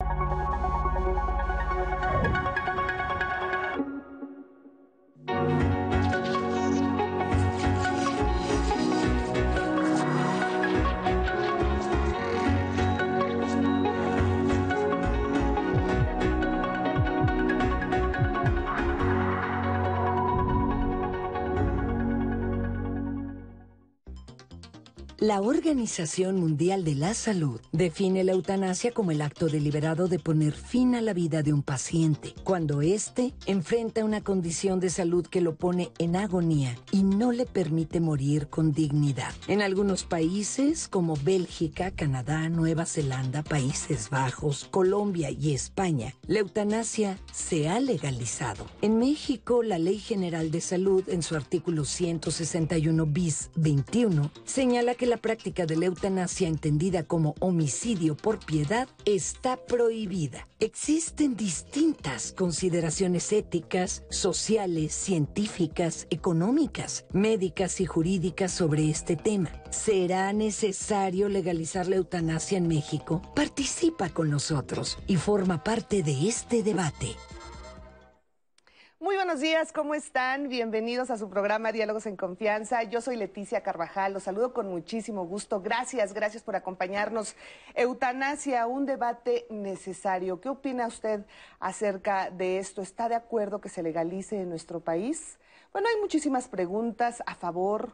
Thank you. La Organización Mundial de la Salud define la eutanasia como el acto deliberado de poner fin a la vida de un paciente cuando éste enfrenta una condición de salud que lo pone en agonía y no le permite morir con dignidad. En algunos países como Bélgica, Canadá, Nueva Zelanda, Países Bajos, Colombia y España, la eutanasia se ha legalizado. En México, la Ley General de Salud, en su artículo 161 bis 21, señala que la práctica de la eutanasia entendida como homicidio por piedad está prohibida. Existen distintas consideraciones éticas, sociales, científicas, económicas, médicas y jurídicas sobre este tema. ¿Será necesario legalizar la eutanasia en México? Participa con nosotros y forma parte de este debate. Muy buenos días, ¿cómo están? Bienvenidos a su programa Diálogos en Confianza. Yo soy Leticia Carvajal, los saludo con muchísimo gusto. Gracias, gracias por acompañarnos. Eutanasia, un debate necesario. ¿Qué opina usted acerca de esto? ¿Está de acuerdo que se legalice en nuestro país? Bueno, hay muchísimas preguntas a favor,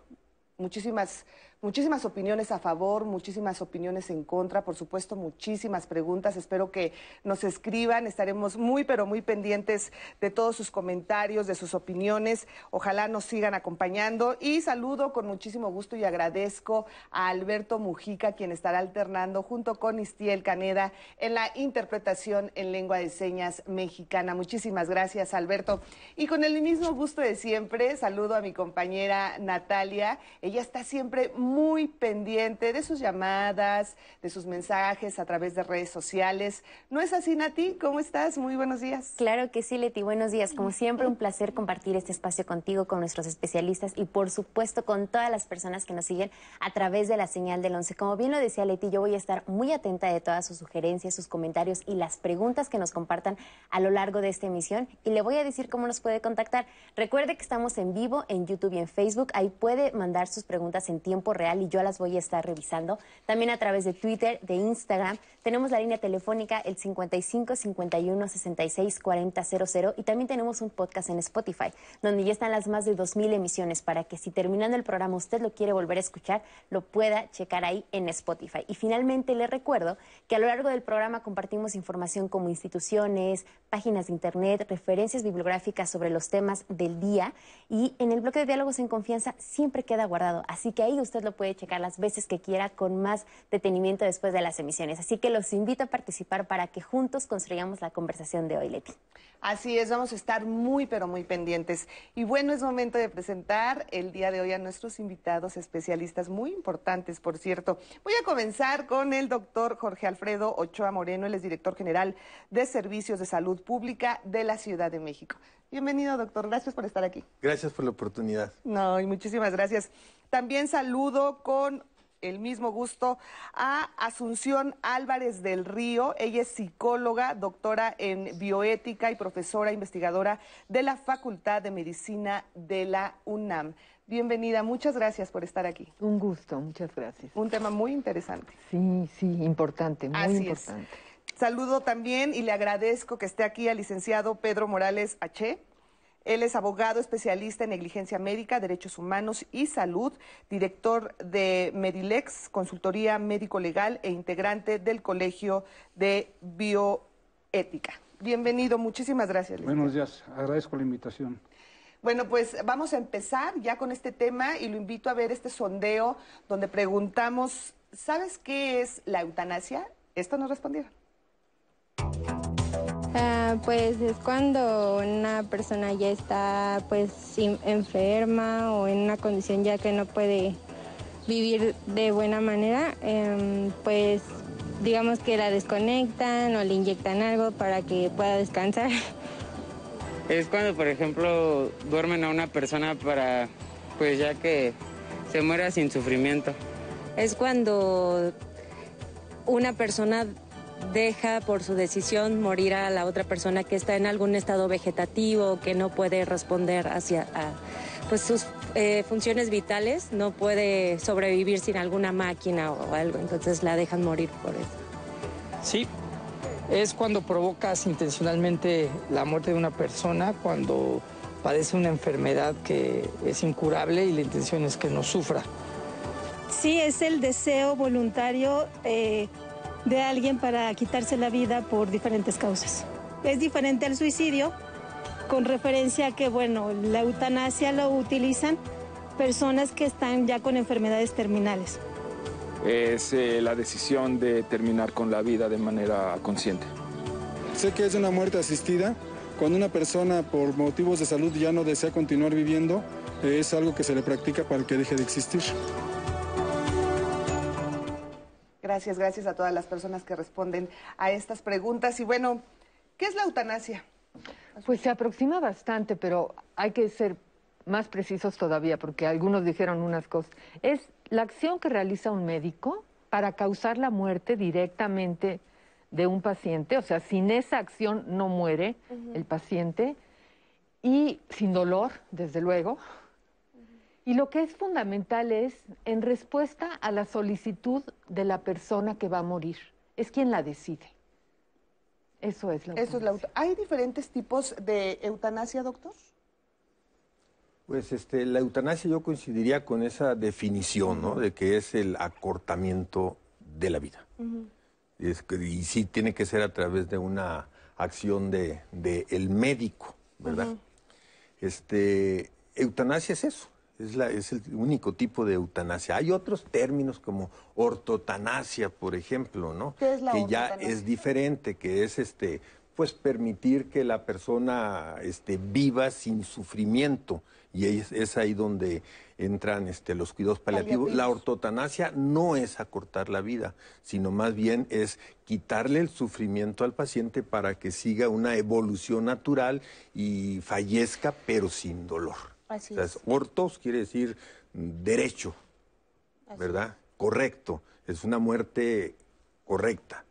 muchísimas Muchísimas opiniones a favor, muchísimas opiniones en contra, por supuesto, muchísimas preguntas. Espero que nos escriban. Estaremos muy, pero muy pendientes de todos sus comentarios, de sus opiniones. Ojalá nos sigan acompañando. Y saludo con muchísimo gusto y agradezco a Alberto Mujica, quien estará alternando junto con Istiel Caneda en la interpretación en lengua de señas mexicana. Muchísimas gracias, Alberto. Y con el mismo gusto de siempre, saludo a mi compañera Natalia. Ella está siempre muy muy pendiente de sus llamadas, de sus mensajes a través de redes sociales. ¿No es así, Nati? ¿Cómo estás? Muy buenos días. Claro que sí, Leti. Buenos días. Como siempre, un placer compartir este espacio contigo, con nuestros especialistas y, por supuesto, con todas las personas que nos siguen a través de la señal del 11. Como bien lo decía Leti, yo voy a estar muy atenta de todas sus sugerencias, sus comentarios y las preguntas que nos compartan a lo largo de esta emisión. Y le voy a decir cómo nos puede contactar. Recuerde que estamos en vivo en YouTube y en Facebook. Ahí puede mandar sus preguntas en tiempo real y yo las voy a estar revisando. También a través de Twitter, de Instagram. Tenemos la línea telefónica el 55 51 66 40 00 y también tenemos un podcast en Spotify donde ya están las más de 2.000 emisiones para que si terminando el programa usted lo quiere volver a escuchar, lo pueda checar ahí en Spotify. Y finalmente le recuerdo que a lo largo del programa compartimos información como instituciones, páginas de internet, referencias bibliográficas sobre los temas del día y en el bloque de diálogos en confianza siempre queda guardado, así que ahí usted lo puede checar las veces que quiera con más detenimiento después de las emisiones. Así que los invito a participar para que juntos construyamos la conversación de hoy, Leti. Así es, vamos a estar muy, pero muy pendientes. Y bueno, es momento de presentar el día de hoy a nuestros invitados especialistas, muy importantes, por cierto. Voy a comenzar con el doctor Jorge Alfredo Ochoa Moreno, él es director general de Servicios de Salud Pública de la Ciudad de México. Bienvenido, doctor. Gracias por estar aquí. Gracias por la oportunidad. No, y muchísimas gracias. También saludo con el mismo gusto a Asunción Álvarez del Río. Ella es psicóloga, doctora en bioética y profesora investigadora de la Facultad de Medicina de la UNAM. Bienvenida, muchas gracias por estar aquí. Un gusto, muchas gracias. Un tema muy interesante. Sí, sí, importante, muy importante. Saludo también y le agradezco que esté aquí al licenciado Pedro Morales H. Él es abogado especialista en negligencia médica, derechos humanos y salud, director de Medilex, consultoría médico-legal e integrante del Colegio de Bioética. Bienvenido, muchísimas gracias. Buenos días, agradezco la invitación. Bueno, pues vamos a empezar ya con este tema y lo invito a ver este sondeo donde preguntamos, ¿sabes qué es la eutanasia? Esto nos respondieron. Ah, pues es cuando una persona ya está pues enferma o en una condición ya que no puede vivir de buena manera, em, pues digamos que la desconectan o le inyectan algo para que pueda descansar. Es cuando, por ejemplo, duermen a una persona para, pues ya que se muera sin sufrimiento. Es cuando una persona deja por su decisión morir a la otra persona que está en algún estado vegetativo, que no puede responder hacia pues sus eh, funciones vitales, no puede sobrevivir sin alguna máquina o algo, entonces la dejan morir por eso. Sí, es cuando provocas intencionalmente la muerte de una persona, cuando padece una enfermedad que es incurable y la intención es que no sufra. Sí, es el deseo voluntario eh, de alguien para quitarse la vida por diferentes causas. Es diferente al suicidio, con referencia a que, bueno, la eutanasia lo utilizan personas que están ya con enfermedades terminales. Es eh, la decisión de terminar con la vida de manera consciente. Sé que es una muerte asistida. Cuando una persona por motivos de salud ya no desea continuar viviendo, es algo que se le practica para que deje de existir. Gracias, gracias a todas las personas que responden a estas preguntas. Y bueno, ¿qué es la eutanasia? Pues se aproxima bastante, pero hay que ser más precisos todavía, porque algunos dijeron unas cosas. Es la acción que realiza un médico para causar la muerte directamente de un paciente, o sea, sin esa acción no muere el paciente, y sin dolor, desde luego. Y lo que es fundamental es en respuesta a la solicitud de la persona que va a morir. Es quien la decide. Eso es la Eso es la ¿Hay diferentes tipos de eutanasia, doctor? Pues este, la eutanasia yo coincidiría con esa definición, ¿no? De que es el acortamiento de la vida. y sí tiene que ser a través de una acción de, el médico, ¿verdad? Este, eutanasia es eso, es, la, es el único tipo de eutanasia. Hay otros términos como ortotanasia, por ejemplo, ¿no? ¿Qué es la que ya es diferente, que es este, pues permitir que la persona este, viva sin sufrimiento y es, ahí donde entran este, los cuidados paliativos. La ortotanasia no es acortar la vida, sino más bien es quitarle el sufrimiento al paciente para que siga una evolución natural y fallezca, pero sin dolor. Así es. Ortos quiere decir derecho, ¿verdad? Correcto. Es una muerte correcta,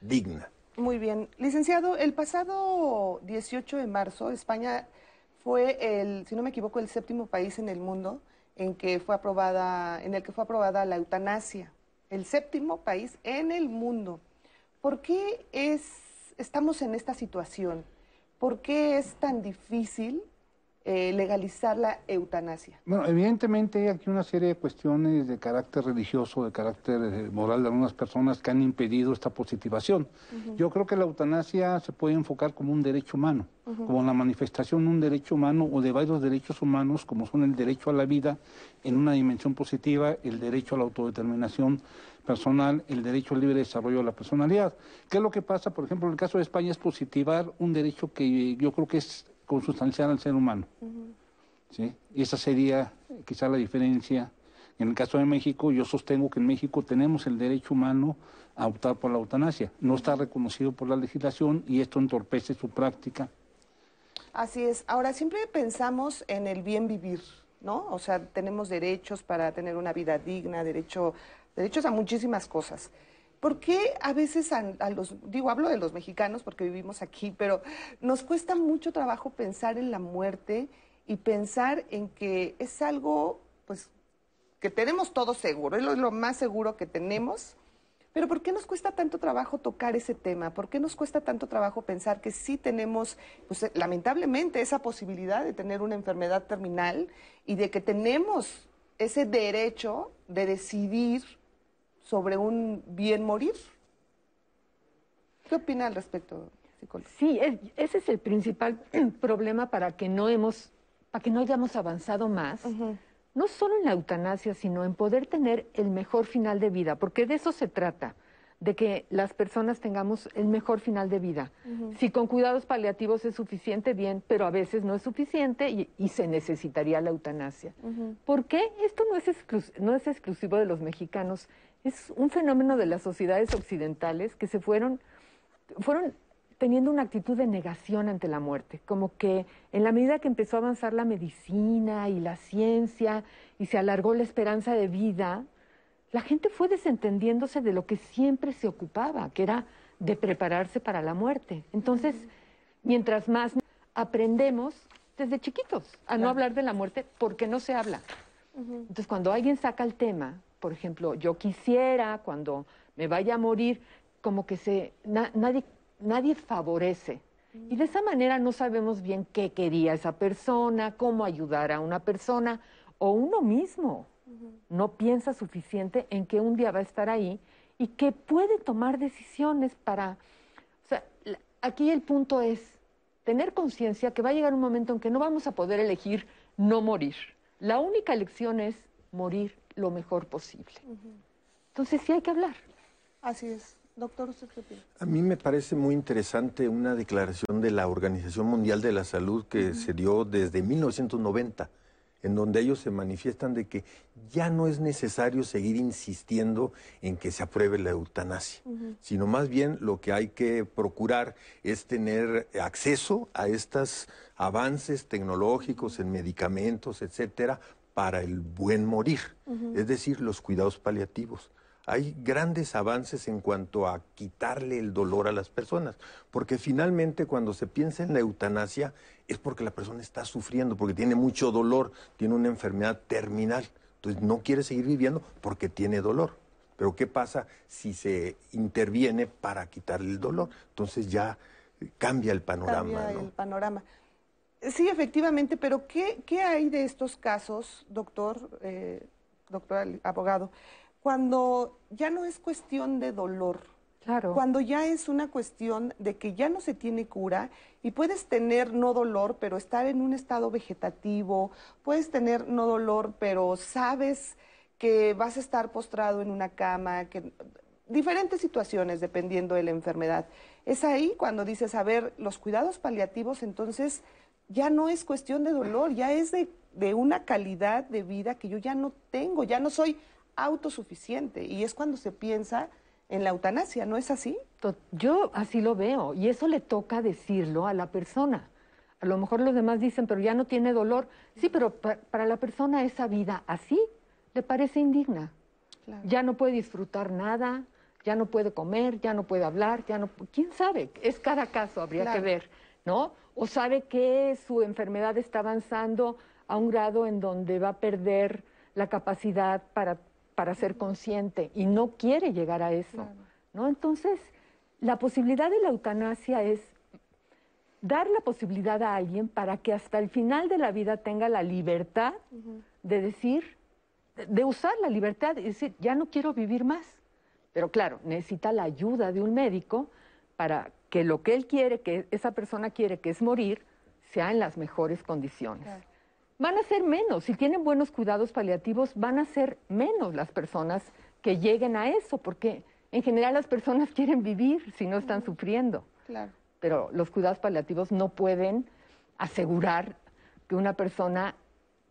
digna. Muy bien. Licenciado, el pasado 18 de marzo, España fue el, si no me equivoco, el séptimo país en el mundo en que fue aprobada, en el que fue aprobada la eutanasia. El séptimo país en el mundo. ¿Por qué es, estamos en esta situación? ¿Por qué es tan difícil eh, legalizar la eutanasia? Bueno, evidentemente hay aquí una serie de cuestiones de carácter religioso, de carácter eh, moral de algunas personas que han impedido esta positivación. Yo creo que la eutanasia se puede enfocar como un derecho humano, como la manifestación de un derecho humano o de varios derechos humanos, como son el derecho a la vida en una dimensión positiva, el derecho a la autodeterminación personal, el derecho al libre desarrollo de la personalidad. ¿Qué es lo que pasa, por ejemplo, en el caso de España es positivar un derecho que yo creo que es consustancial al ser humano. ¿sí? Y esa sería quizá la diferencia. En el caso de México, yo sostengo que en México tenemos el derecho humano a optar por la eutanasia. No está reconocido por la legislación y esto entorpece su práctica. Así es. Ahora, siempre pensamos en el bien vivir, ¿no? O sea, tenemos derechos para tener una vida digna, derecho, derechos a muchísimas cosas. ¿Por qué a veces a, los, digo, hablo de los mexicanos porque vivimos aquí, pero nos cuesta mucho trabajo pensar en la muerte y pensar en que es algo, pues, que tenemos todo seguro, es lo, más seguro que tenemos, pero ¿por qué nos cuesta tanto trabajo tocar ese tema? ¿Por qué nos cuesta tanto trabajo pensar que sí tenemos, pues lamentablemente, esa posibilidad de tener una enfermedad terminal y de que tenemos ese derecho de decidir sobre un bien morir. ¿Qué opina al respecto, psicólogo? Sí, ese es el principal problema para que no hemos, para que no hayamos avanzado más. No solo en la eutanasia, sino en poder tener el mejor final de vida, porque de eso se trata de que las personas tengamos el mejor final de vida. Si con cuidados paliativos es suficiente, bien, pero a veces no es suficiente y, se necesitaría la eutanasia. ¿Por qué? Esto no es, no es exclusivo de los mexicanos es un fenómeno de las sociedades occidentales que se fueron, fueron teniendo una actitud de negación ante la muerte, como que en la medida que empezó a avanzar la medicina y la ciencia y se alargó la esperanza de vida, la gente fue desentendiéndose de lo que siempre se ocupaba, que era de prepararse para la muerte. Entonces, mientras más aprendemos desde chiquitos a no hablar de la muerte, porque no se habla. Entonces, cuando alguien saca el tema, por ejemplo, yo quisiera, cuando me vaya a morir, como que se, nadie, nadie favorece. Y de esa manera no sabemos bien qué quería esa persona, cómo ayudar a una persona o uno mismo. No piensa suficiente en que un día va a estar ahí y que puede tomar decisiones para... O sea, aquí el punto es tener conciencia que va a llegar un momento en que no vamos a poder elegir no morir. La única elección es morir lo mejor posible. Entonces sí hay que hablar. Así es. Doctor, ¿usted qué opina? A mí me parece muy interesante una declaración de la Organización Mundial de la Salud que se dio desde 1990 en donde ellos se manifiestan de que ya no es necesario seguir insistiendo en que se apruebe la eutanasia, sino más bien lo que hay que procurar es tener acceso a estos avances tecnológicos en medicamentos, etcétera, para el buen morir, es decir, los cuidados paliativos hay grandes avances en cuanto a quitarle el dolor a las personas, porque finalmente cuando se piensa en la eutanasia es porque la persona está sufriendo, porque tiene mucho dolor, tiene una enfermedad terminal, entonces no quiere seguir viviendo porque tiene dolor. Pero ¿qué pasa si se interviene para quitarle el dolor? Entonces ya cambia el panorama. Cambia el panorama. Sí, efectivamente, pero ¿qué, hay de estos casos, doctor, eh, doctor abogado? cuando ya no es cuestión de dolor, claro. cuando ya es una cuestión de que ya no se tiene cura y puedes tener no dolor, pero estar en un estado vegetativo, puedes tener no dolor, pero sabes que vas a estar postrado en una cama, que diferentes situaciones dependiendo de la enfermedad. Es ahí cuando dices, a ver, los cuidados paliativos entonces ya no es cuestión de dolor, ya es de, de una calidad de vida que yo ya no tengo, ya no soy autosuficiente y es cuando se piensa en la eutanasia, ¿no es así? Yo así lo veo y eso le toca decirlo a la persona. A lo mejor los demás dicen, pero ya no tiene dolor. Sí, pero para, la persona esa vida así le parece indigna. Ya no puede disfrutar nada, ya no puede comer, ya no puede hablar, ya no... ¿Quién sabe? Es cada caso, habría que ver, ¿no? O sabe que su enfermedad está avanzando a un grado en donde va a perder la capacidad para para ser consciente y no quiere llegar a eso. ¿no? Entonces, la posibilidad de la eutanasia es dar la posibilidad a alguien para que hasta el final de la vida tenga la libertad de decir, de usar la libertad y decir, ya no quiero vivir más. Pero claro, necesita la ayuda de un médico para que lo que él quiere, que esa persona quiere, que es morir, sea en las mejores condiciones van a ser menos. Si tienen buenos cuidados paliativos, van a ser menos las personas que lleguen a eso, porque en general las personas quieren vivir si no están sufriendo. Claro. Pero los cuidados paliativos no pueden asegurar que una persona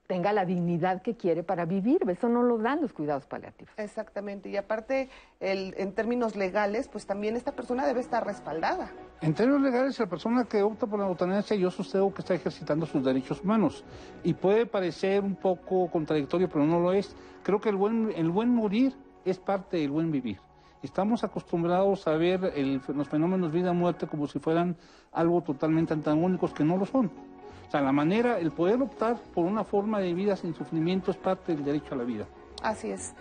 tenga la dignidad que quiere para vivir. Eso no lo dan los cuidados paliativos. Exactamente. Y aparte, el, en términos legales, pues también esta persona debe estar respaldada. En términos legales, la persona que opta por la eutanasia, yo sostengo que está ejercitando sus derechos humanos. Y puede parecer un poco contradictorio, pero no lo es. Creo que el buen, el buen morir es parte del buen vivir. Estamos acostumbrados a ver los fenómenos vida-muerte como si fueran algo totalmente antagónicos, que no lo son. O sea, la manera, el poder optar por una forma de vida sin sufrimiento es parte del derecho a la vida. Así es.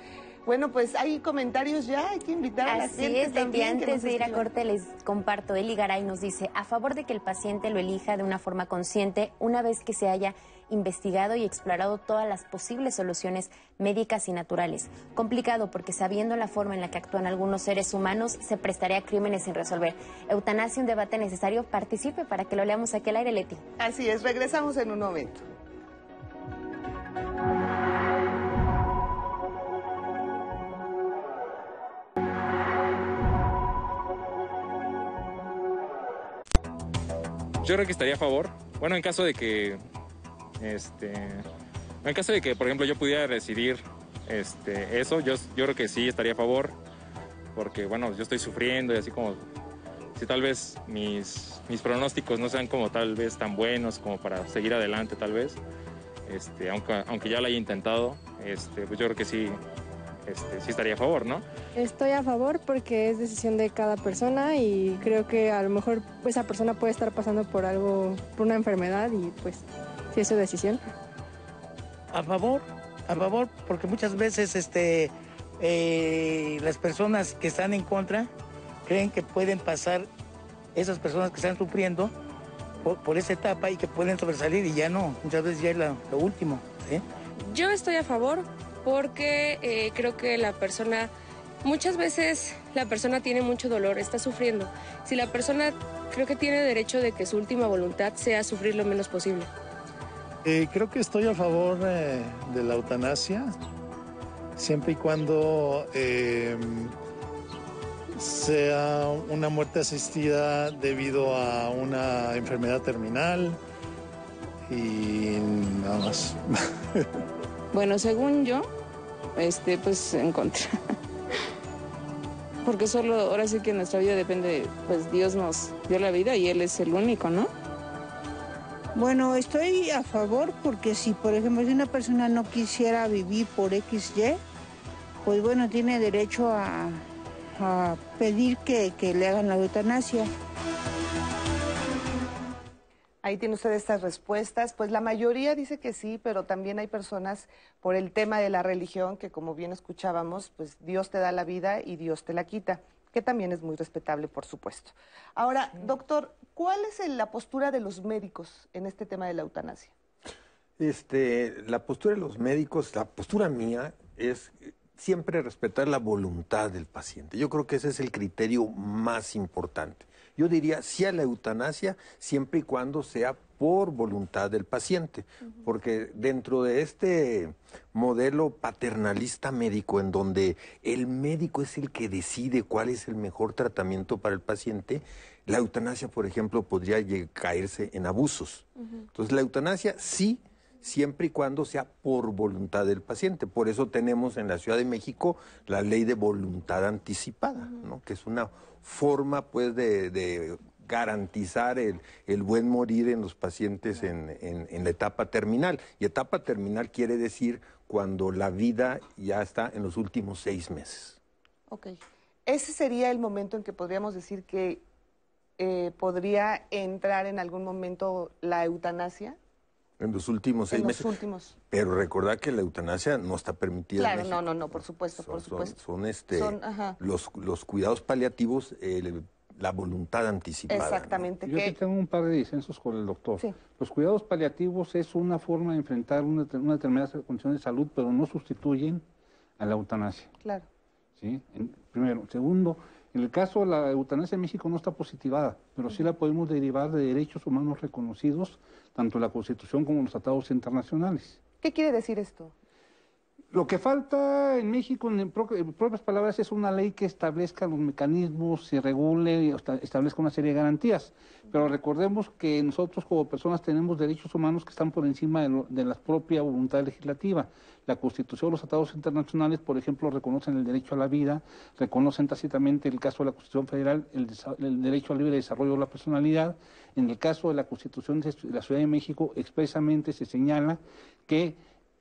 Bueno, pues hay comentarios ya, hay que invitar a la gente es, también. Antes de ir a corte les comparto, Eli Garay nos dice, a favor de que el paciente lo elija de una forma consciente una vez que se haya investigado y explorado todas las posibles soluciones médicas y naturales. Complicado porque sabiendo la forma en la que actúan algunos seres humanos se prestaría a crímenes sin resolver. Eutanasia, un debate necesario, participe para que lo leamos aquí al aire, Leti. Así es, regresamos en un momento. Yo creo que estaría a favor. Bueno, en caso de que, este, en caso de que, por ejemplo, yo pudiera decidir este, eso, yo, yo creo que sí estaría a favor, porque, bueno, yo estoy sufriendo y así como, si tal vez mis, mis pronósticos no sean como tal vez tan buenos como para seguir adelante, tal vez, este, aunque, aunque ya lo haya intentado, este, pues yo creo que sí, este, sí estaría a favor, ¿no? Estoy a favor porque es decisión de cada persona y creo que a lo mejor esa persona puede estar pasando por algo, por una enfermedad y pues si es su decisión. A favor, a favor, porque muchas veces este, eh, las personas que están en contra creen que pueden pasar esas personas que están sufriendo por, esa etapa y que pueden sobresalir y ya no, muchas veces ya es lo, último. Yo estoy a favor porque eh, creo que la persona, muchas veces la persona tiene mucho dolor, está sufriendo. Si la persona creo que tiene derecho de que su última voluntad sea sufrir lo menos posible. Eh, creo que estoy a favor eh, de la eutanasia, siempre y cuando sea una muerte asistida debido a una enfermedad terminal y nada más. Bueno, según yo, este, pues en contra. Porque solo, ahora sí que nuestra vida depende, pues Dios nos dio la vida y Él es el único, ¿no? Bueno, estoy a favor porque si, por ejemplo, si una persona no quisiera vivir por XY, pues bueno, tiene derecho a, a pedir que, que le hagan la eutanasia. Ahí tiene usted estas respuestas. Pues la mayoría dice que sí, pero también hay personas por el tema de la religión que, como bien escuchábamos, pues Dios te da la vida y Dios te la quita, que también es muy respetable, por supuesto. Ahora, doctor, ¿cuál es la postura de los médicos en este tema de la eutanasia? Este, la postura de los médicos, la postura mía es siempre respetar la voluntad del paciente. Yo creo que ese es el criterio más importante. Yo diría sí a la eutanasia siempre y cuando sea por voluntad del paciente, porque dentro de este modelo paternalista médico en donde el médico es el que decide cuál es el mejor tratamiento para el paciente, la eutanasia, por ejemplo, podría caerse en abusos. Entonces, la eutanasia sí siempre y cuando sea por voluntad del paciente. Por eso tenemos en la Ciudad de México la ley de voluntad anticipada, ¿no? que es una forma pues de, garantizar el, buen morir en los pacientes en, la etapa terminal. Y etapa terminal quiere decir cuando la vida ya está en los últimos seis meses. Ok. ¿Ese sería el momento en que podríamos decir que eh, podría entrar en algún momento la eutanasia? En los últimos seis en los últimos. Pero recordar que la eutanasia no está permitida. Claro, no, no, no, por supuesto, son, por supuesto. Son, este, los, los cuidados paliativos, la voluntad anticipada. Exactamente. Yo tengo un par de disensos con el doctor. Los cuidados paliativos es una forma de enfrentar una, una determinada condición de salud, pero no sustituyen a la eutanasia. Claro. ¿Sí? primero. Segundo, en el caso de la eutanasia en México no está positivada, pero sí la podemos derivar de derechos humanos reconocidos, tanto en la Constitución como en los tratados internacionales. ¿Qué quiere decir esto? Lo que falta en México, en, propias palabras, es una ley que establezca los mecanismos y regule, establezca una serie de garantías. Pero recordemos que nosotros como personas tenemos derechos humanos que están por encima de, la propia voluntad legislativa. La Constitución, los tratados internacionales, por ejemplo, reconocen el derecho a la vida, reconocen tácitamente el caso de la Constitución Federal el, el derecho al libre desarrollo de la personalidad. En el caso de la Constitución de la Ciudad de México, expresamente se señala que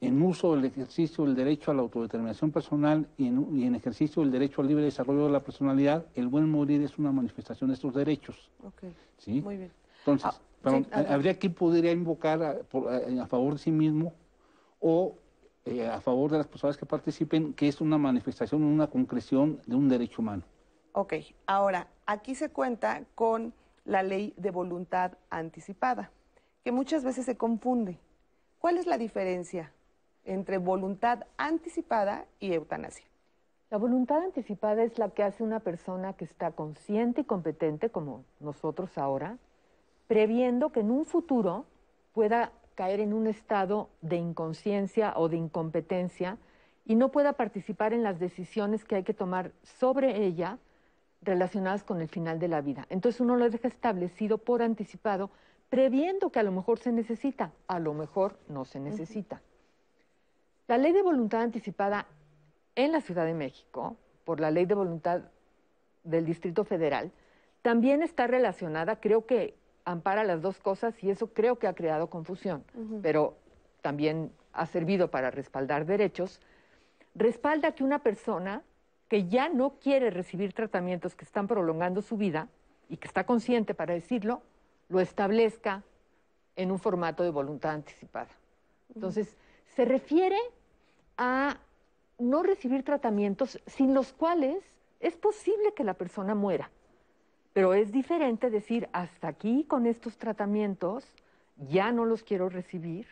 en uso del ejercicio del derecho a la autodeterminación personal y en, ejercicio del derecho al libre desarrollo de la personalidad, el buen morir es una manifestación de estos derechos. Ok, ¿sí? muy bien. Entonces, ah, habría quien podría invocar a, favor de sí mismo o eh, a favor de las personas que participen, que es una manifestación, una concreción de un derecho humano. Ok, ahora, aquí se cuenta con la ley de voluntad anticipada, que muchas veces se confunde. ¿Cuál es la diferencia entre voluntad anticipada y eutanasia. La voluntad anticipada es la que hace una persona que está consciente y competente, como nosotros ahora, previendo que en un futuro pueda caer en un estado de inconsciencia o de incompetencia y no pueda participar en las decisiones que hay que tomar sobre ella relacionadas con el final de la vida. Entonces uno lo deja establecido por anticipado, previendo que a lo mejor se necesita, a lo mejor no se necesita. La ley de voluntad anticipada en la Ciudad de México, por la ley de voluntad del Distrito Federal, también está relacionada, creo que ampara las dos cosas y eso creo que ha creado confusión, pero también ha servido para respaldar derechos. Respalda que una persona que ya no quiere recibir tratamientos que están prolongando su vida y que está consciente para decirlo, lo establezca en un formato de voluntad anticipada. Entonces, se refiere a no recibir tratamientos sin los cuales es posible que la persona muera. Pero es diferente decir, hasta aquí con estos tratamientos, ya no los quiero recibir,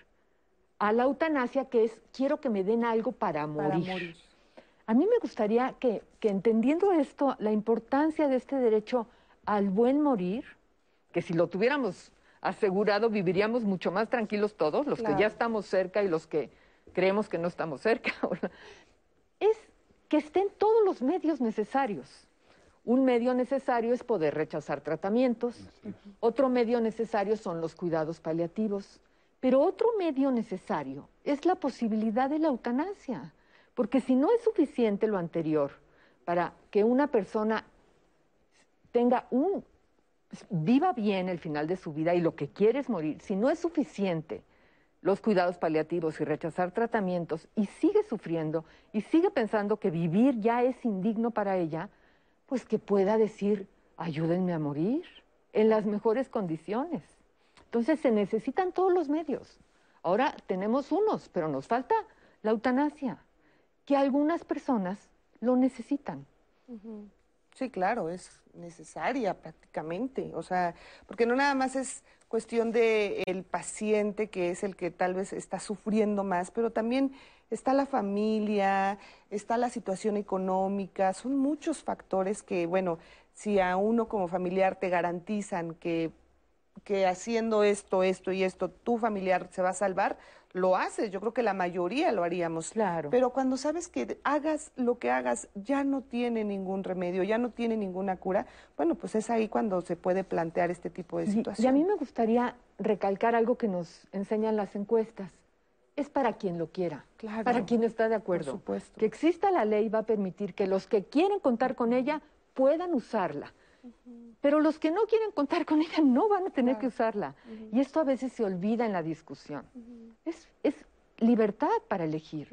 a la eutanasia que es, quiero que me den algo para morir. A mí me gustaría que, que entendiendo esto, la importancia de este derecho al buen morir, que si lo tuviéramos asegurado viviríamos mucho más tranquilos todos, los que ya estamos cerca y los que creemos que no estamos cerca, es que estén todos los medios necesarios. Un medio necesario es poder rechazar tratamientos, otro medio necesario son los cuidados paliativos, pero otro medio necesario es la posibilidad de la eutanasia, porque si no es suficiente lo anterior para que una persona tenga un viva bien el final de su vida y lo que quiere es morir, si no es suficiente los cuidados paliativos y rechazar tratamientos y sigue sufriendo y sigue pensando que vivir ya es indigno para ella, pues que pueda decir, ayúdenme a morir en las mejores condiciones. Entonces se necesitan todos los medios. Ahora tenemos unos, pero nos falta la eutanasia, que algunas personas lo necesitan. Sí, claro, es necesaria prácticamente, o sea, porque no nada más es cuestión de el paciente que es el que tal vez está sufriendo más, pero también está la familia, está la situación económica, son muchos factores que, bueno, si a uno como familiar te garantizan que, que haciendo esto, esto y esto, tu familiar se va a salvar, lo haces. Yo creo que la mayoría lo haríamos. Claro. Pero cuando sabes que hagas lo que hagas, ya no tiene ningún remedio, ya no tiene ninguna cura, bueno, pues es ahí cuando se puede plantear este tipo de situaciones. Y a mí me gustaría recalcar algo que nos enseñan las encuestas. Es para quien lo quiera, Claro. para quien está de acuerdo. Por supuesto. Que exista la ley va a permitir que los que quieren contar con ella puedan usarla. Pero los que no quieren contar con ella no van a tener que usarla. Y esto a veces se olvida en la discusión. es, es libertad para elegir.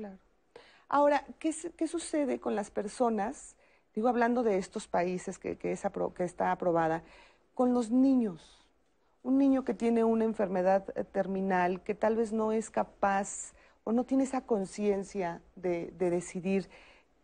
Ahora, ¿qué, qué sucede con las personas, digo hablando de estos países que, que, es apro- que está aprobada, con los niños? Un niño que tiene una enfermedad eh, terminal, que tal vez no es capaz o no tiene esa conciencia de, de decidir,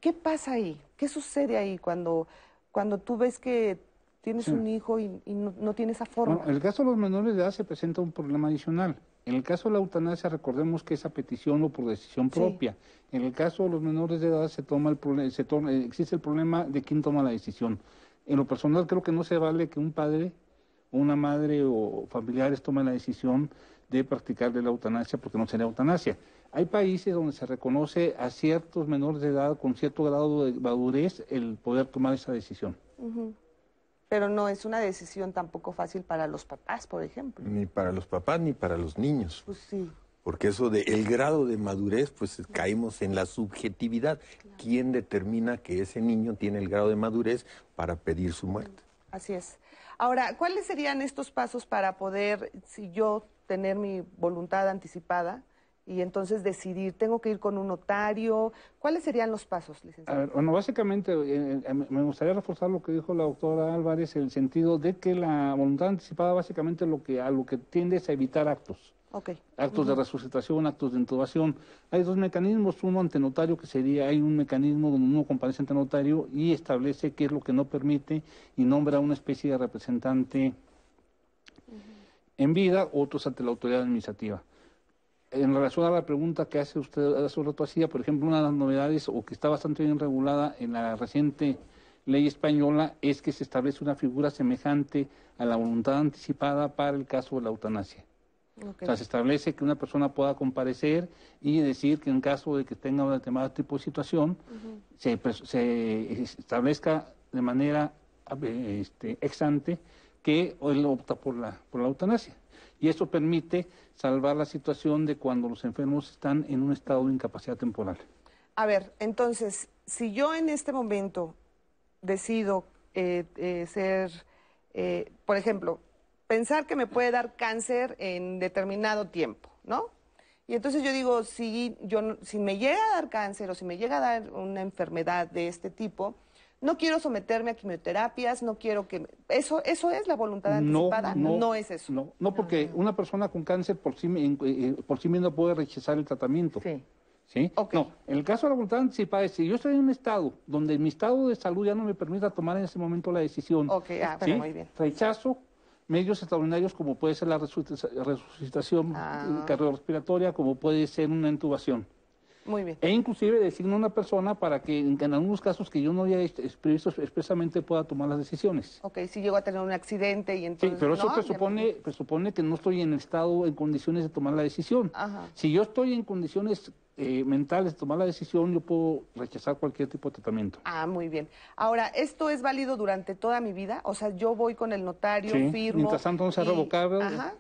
¿qué pasa ahí? ¿Qué sucede ahí cuando, cuando tú ves que tienes Sí. un hijo y, y no, no tiene esa forma? Bueno, en el caso de los menores de edad se presenta un problema adicional. En el caso de la eutanasia, recordemos que es a petición o por decisión Sí. propia. En el caso de los menores de edad se toma el se torna- eh, existe el problema de quién toma la decisión. En lo personal creo que no se vale que un padre, una madre o familiares tomen la decisión de practicarle la eutanasia porque no sería eutanasia. Hay países donde se reconoce a ciertos menores de edad con cierto grado de madurez el poder tomar esa decisión. Ujú. Pero no es una decisión tampoco fácil para los papás, por ejemplo. Ni para los papás ni para los niños. Pues sí. Porque eso de el grado de madurez, pues caemos en la subjetividad. ¿Quién determina que ese niño tiene el grado de madurez para pedir su muerte? Así es. Ahora, ¿cuáles serían estos pasos para poder, si yo tener mi voluntad anticipada y entonces decidir, tengo que ir con un notario? ¿Cuáles serían los pasos, A licenciado? ver, bueno, básicamente eh, eh, me gustaría reforzar lo que dijo la doctora Álvarez, el sentido de que la voluntad anticipada básicamente lo que a lo que tiende es a evitar actos, actos de resucitación, actos de intubación. Hay dos mecanismos, uno ante notario que sería, hay un mecanismo donde uno comparece ante notario y establece qué es lo que no permite y nombra una especie de representante en vida, otros ante la autoridad administrativa. En relación a la pregunta que hace usted hace un rato hacía, por ejemplo, una de las novedades o que está bastante bien regulada en la reciente ley española es que se establece una figura semejante a la voluntad anticipada para el caso de la eutanasia. O sea, se establece que una persona pueda comparecer y decir que en caso de que tenga un determinado tipo de situación, se, se establezca de manera eh, este, ex ante que él opta por la, por la eutanasia. Y eso permite salvar la situación de cuando los enfermos están en un estado de incapacidad temporal. A ver, entonces, si yo en este momento decido eh, eh, ser, eh, por ejemplo, pensar que me puede dar cáncer en determinado tiempo, ¿no? Y entonces yo digo, si, yo, si me llega a dar cáncer o si me llega a dar una enfermedad de este tipo, no quiero someterme a quimioterapias, no quiero que... ¿Eso, eso es la voluntad anticipada? No, es eso. No, no, porque una persona con cáncer por sí, en- eh, por sí misma puede rechazar el tratamiento. Sí. ¿Sí? No, en el caso de la voluntad anticipada, es si yo estoy en un estado donde mi estado de salud ya no me permita tomar en ese momento la decisión, Ok, ah, ¿sí? muy bien. rechazo medios extraordinarios como puede ser la resucita- resucitación Ah. cardiorrespiratoria, como puede ser una intubación. Muy bien. E inclusive designo a una persona para que en, en algunos casos que yo no haya previsto expresamente pueda tomar las decisiones. Ok, si llego a tener un accidente y Sí, entonces... pero eso no, presupone, presupone que no estoy en estado, en condiciones de tomar la decisión. Ajá. Si yo estoy en condiciones eh, mentales de tomar la decisión, yo puedo rechazar cualquier tipo de tratamiento. Ah, muy bien. Ahora, ¿esto es válido durante toda mi vida? O sea, yo voy con el notario, Sí, firmo... mientras tanto no sea y- revocable. Ajá.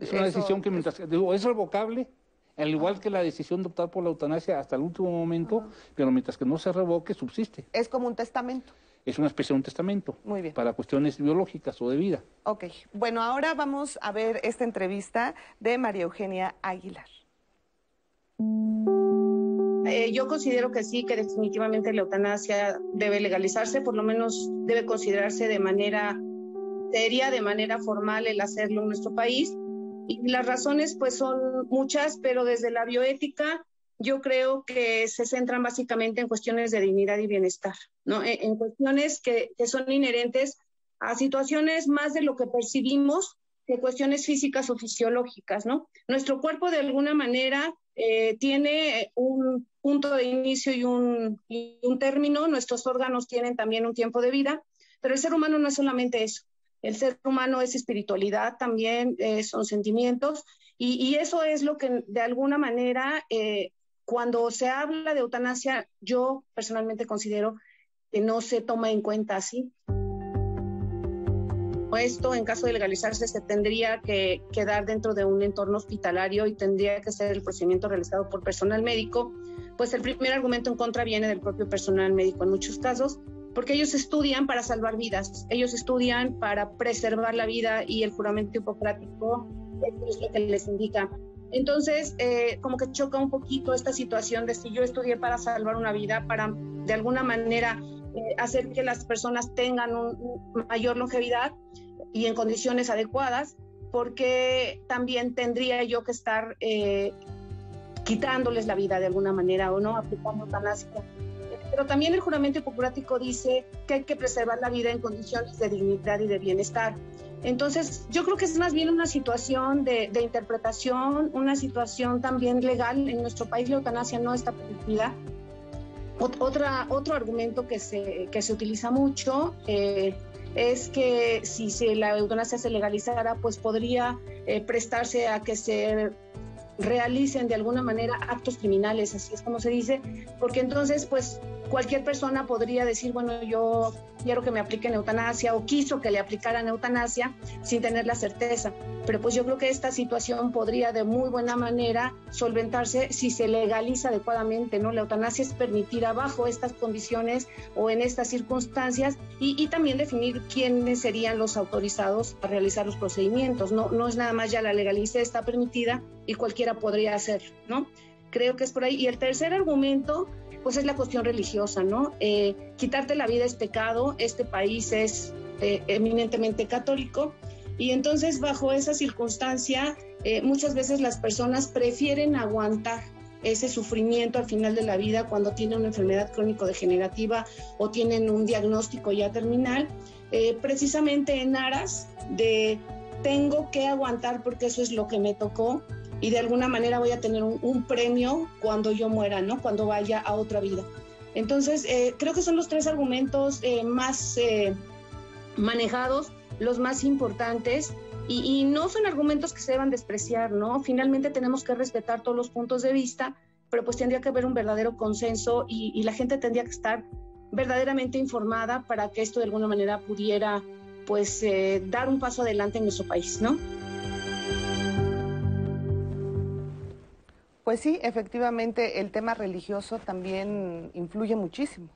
Es una Eso- decisión que mientras digo, es revocable, al igual que la decisión de optar por la eutanasia hasta el último momento, pero mientras que no se revoque, subsiste. Es como un testamento. Es una especie de un testamento Muy bien. para cuestiones biológicas o de vida. Ok, bueno, ahora vamos a ver esta entrevista de María Eugenia Aguilar. Eh, yo considero que sí, que definitivamente la eutanasia debe legalizarse, por lo menos debe considerarse de manera seria, de manera formal el hacerlo en nuestro país. Y las razones pues son muchas, pero desde la bioética yo creo que se centran básicamente en cuestiones de dignidad y bienestar, ¿no? En, en cuestiones que, que son inherentes a situaciones más de lo que percibimos que cuestiones físicas o fisiológicas, ¿no? Nuestro cuerpo de alguna manera eh, tiene un punto de inicio y un, y un término, nuestros órganos tienen también un tiempo de vida, pero el ser humano no es solamente eso. El ser humano es espiritualidad también, eh, son sentimientos, y, eso es lo que de alguna manera, eh, cuando se habla de eutanasia, yo personalmente considero que no se toma en cuenta así. Esto, en caso de legalizarse, se tendría que quedar dentro de un entorno hospitalario y tendría que ser el procedimiento realizado por personal médico. Pues el primer argumento en contra viene del propio personal médico en muchos casos, porque ellos estudian para salvar vidas, ellos estudian para preservar la vida y el juramento hipocrático es lo que les indica. Entonces, eh, como que choca un poquito esta situación de si yo estudié para salvar una vida, para de alguna manera eh, hacer que las personas tengan un, un mayor longevidad y en condiciones adecuadas, porque también tendría yo que estar eh, quitándoles la vida de alguna manera o no, aplicando eutanasia. Pero también el juramento hipocrático dice que hay que preservar la vida en condiciones de dignidad y de bienestar. Entonces, yo creo que es más bien una situación de, de interpretación, una situación también legal. En nuestro país la eutanasia no está permitida. Ot- Otra, otro argumento que se, que se utiliza mucho eh, es que si se, la eutanasia se legalizara, pues podría eh, prestarse a que se realicen de alguna manera actos criminales, así es como se dice, porque entonces pues cualquier persona podría decir, bueno, yo quiero que me apliquen eutanasia o quiso que le aplicaran eutanasia sin tener la certeza. Pero pues yo creo que esta situación podría de muy buena manera solventarse si se legaliza adecuadamente, ¿no? La eutanasia es permitida bajo estas condiciones o en estas circunstancias y, también definir quiénes serían los autorizados a realizar los procedimientos, ¿no? No es nada más ya la legalicé, está permitida y cualquiera podría hacerlo, ¿no? Creo que es por ahí. Y el tercer argumento, pues es la cuestión religiosa, ¿no? Eh, quitarte la vida es pecado, este país es eh, eminentemente católico y entonces bajo esa circunstancia eh, muchas veces las personas prefieren aguantar ese sufrimiento al final de la vida cuando tienen una enfermedad crónico-degenerativa o tienen un diagnóstico ya terminal, precisamente en aras de tengo que aguantar porque eso es lo que me tocó y de alguna manera voy a tener un, un premio cuando yo muera, ¿no? Cuando vaya a otra vida. Entonces, eh, creo que son los tres argumentos eh, más eh, manejados, los más importantes, y, y, no son argumentos que se deban despreciar, ¿no? Finalmente tenemos que respetar todos los puntos de vista, pero pues tendría que haber un verdadero consenso y, y la gente tendría que estar verdaderamente informada para que esto de alguna manera pudiera, pues, eh, dar un paso adelante en nuestro país, ¿no? Pues sí, efectivamente, el tema religioso también influye muchísimo.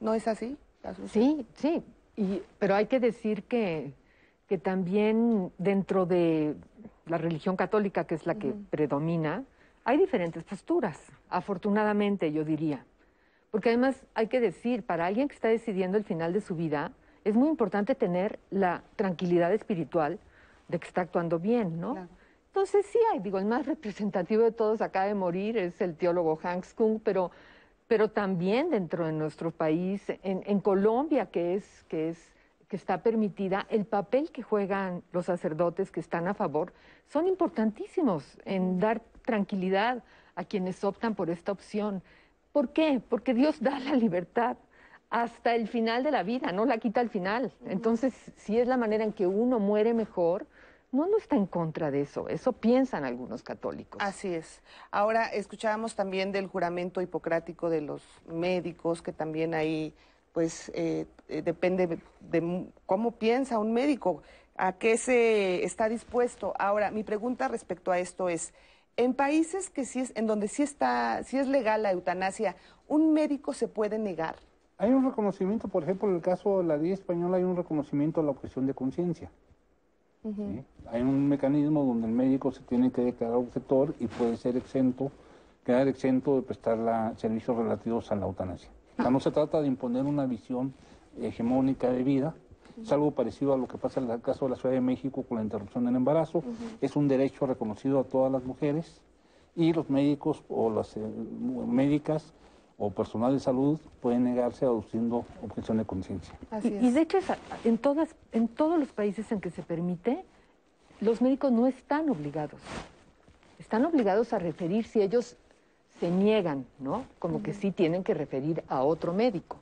¿No es así? Sí, sí. Y, pero hay que decir que, que también dentro de la religión católica, que es la que predomina, Hay diferentes posturas, afortunadamente yo diría. Porque además hay que decir, para alguien que está decidiendo el final de su vida, es muy importante tener la tranquilidad espiritual de que está actuando bien, ¿no? Entonces sí hay, digo, el más representativo de todos acaba de morir, es el teólogo Hans Kung, pero, pero también dentro de nuestro país, en, en Colombia, que es, que es que está permitida, el papel que juegan los sacerdotes que están a favor son importantísimos en dar tranquilidad a quienes optan por esta opción. ¿Por qué? Porque Dios da la libertad hasta el final de la vida, no la quita al final. Entonces, si es la manera en que uno muere mejor, no, no está en contra de eso. Eso piensan algunos católicos. Así es. Ahora, escuchábamos también del juramento hipocrático de los médicos, que también ahí, pues, eh, eh, depende de cómo piensa un médico, a qué se está dispuesto. Ahora, mi pregunta respecto a esto es, en países que sí es, en donde sí está, sí es legal la eutanasia, ¿un médico se puede negar? Hay un reconocimiento, por ejemplo, en el caso de la ley española hay un reconocimiento a la objeción de conciencia. Hay un mecanismo donde el médico se tiene que declarar objetor y puede ser exento, quedar exento de prestar la, servicios relativos a la eutanasia. O sea, no se trata de imponer una visión hegemónica de vida, es algo parecido a lo que pasa en el caso de la Ciudad de México con la interrupción del embarazo. Es un derecho reconocido a todas las mujeres y los médicos o las eh, médicas o personal de salud pueden negarse aduciendo objeción de conciencia. Y, y, de hecho, en, todas, en todos los países en que se permite, los médicos no están obligados. Están obligados a referir si ellos se niegan, ¿no? Como que sí tienen que referir a otro médico,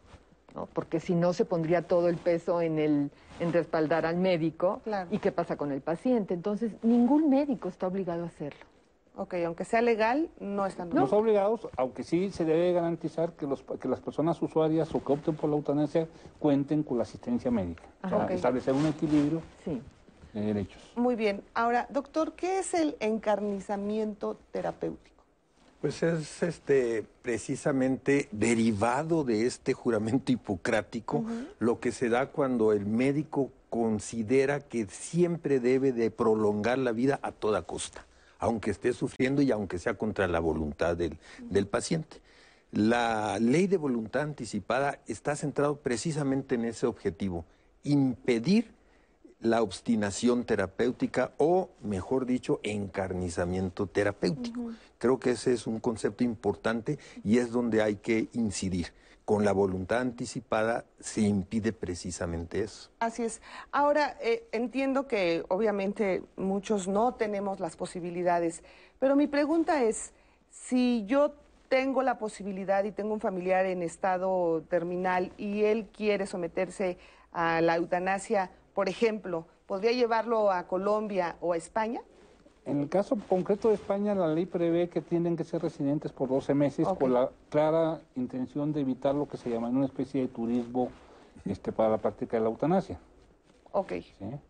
¿no? Porque si no se pondría todo el peso en el en respaldar al médico y qué pasa con el paciente. Entonces, ningún médico está obligado a hacerlo. Ok, aunque sea legal, no están no. obligados, aunque sí se debe garantizar que, los, que las personas usuarias o que opten por la eutanasia cuenten con la asistencia médica. Establecer un equilibrio de derechos. Muy bien. Ahora, doctor, ¿qué es el encarnizamiento terapéutico? Pues es este precisamente derivado de este juramento hipocrático lo que se da cuando el médico considera que siempre debe de prolongar la vida a toda costa aunque esté sufriendo y aunque sea contra la voluntad del, paciente. La ley de voluntad anticipada está centrado precisamente en ese objetivo, impedir la obstinación terapéutica o, mejor dicho, encarnizamiento terapéutico. Creo que ese es un concepto importante y es donde hay que incidir con la voluntad anticipada se impide precisamente eso. Así es. Ahora, eh, entiendo que obviamente muchos no tenemos las posibilidades, pero mi pregunta es, si yo tengo la posibilidad y tengo un familiar en estado terminal y él quiere someterse a la eutanasia, por ejemplo, ¿podría llevarlo a Colombia o a España? En el caso concreto de España, la ley prevé que tienen que ser residentes por 12 meses con la clara intención de evitar lo que se llama una especie de turismo este, para la práctica de la eutanasia. Ok.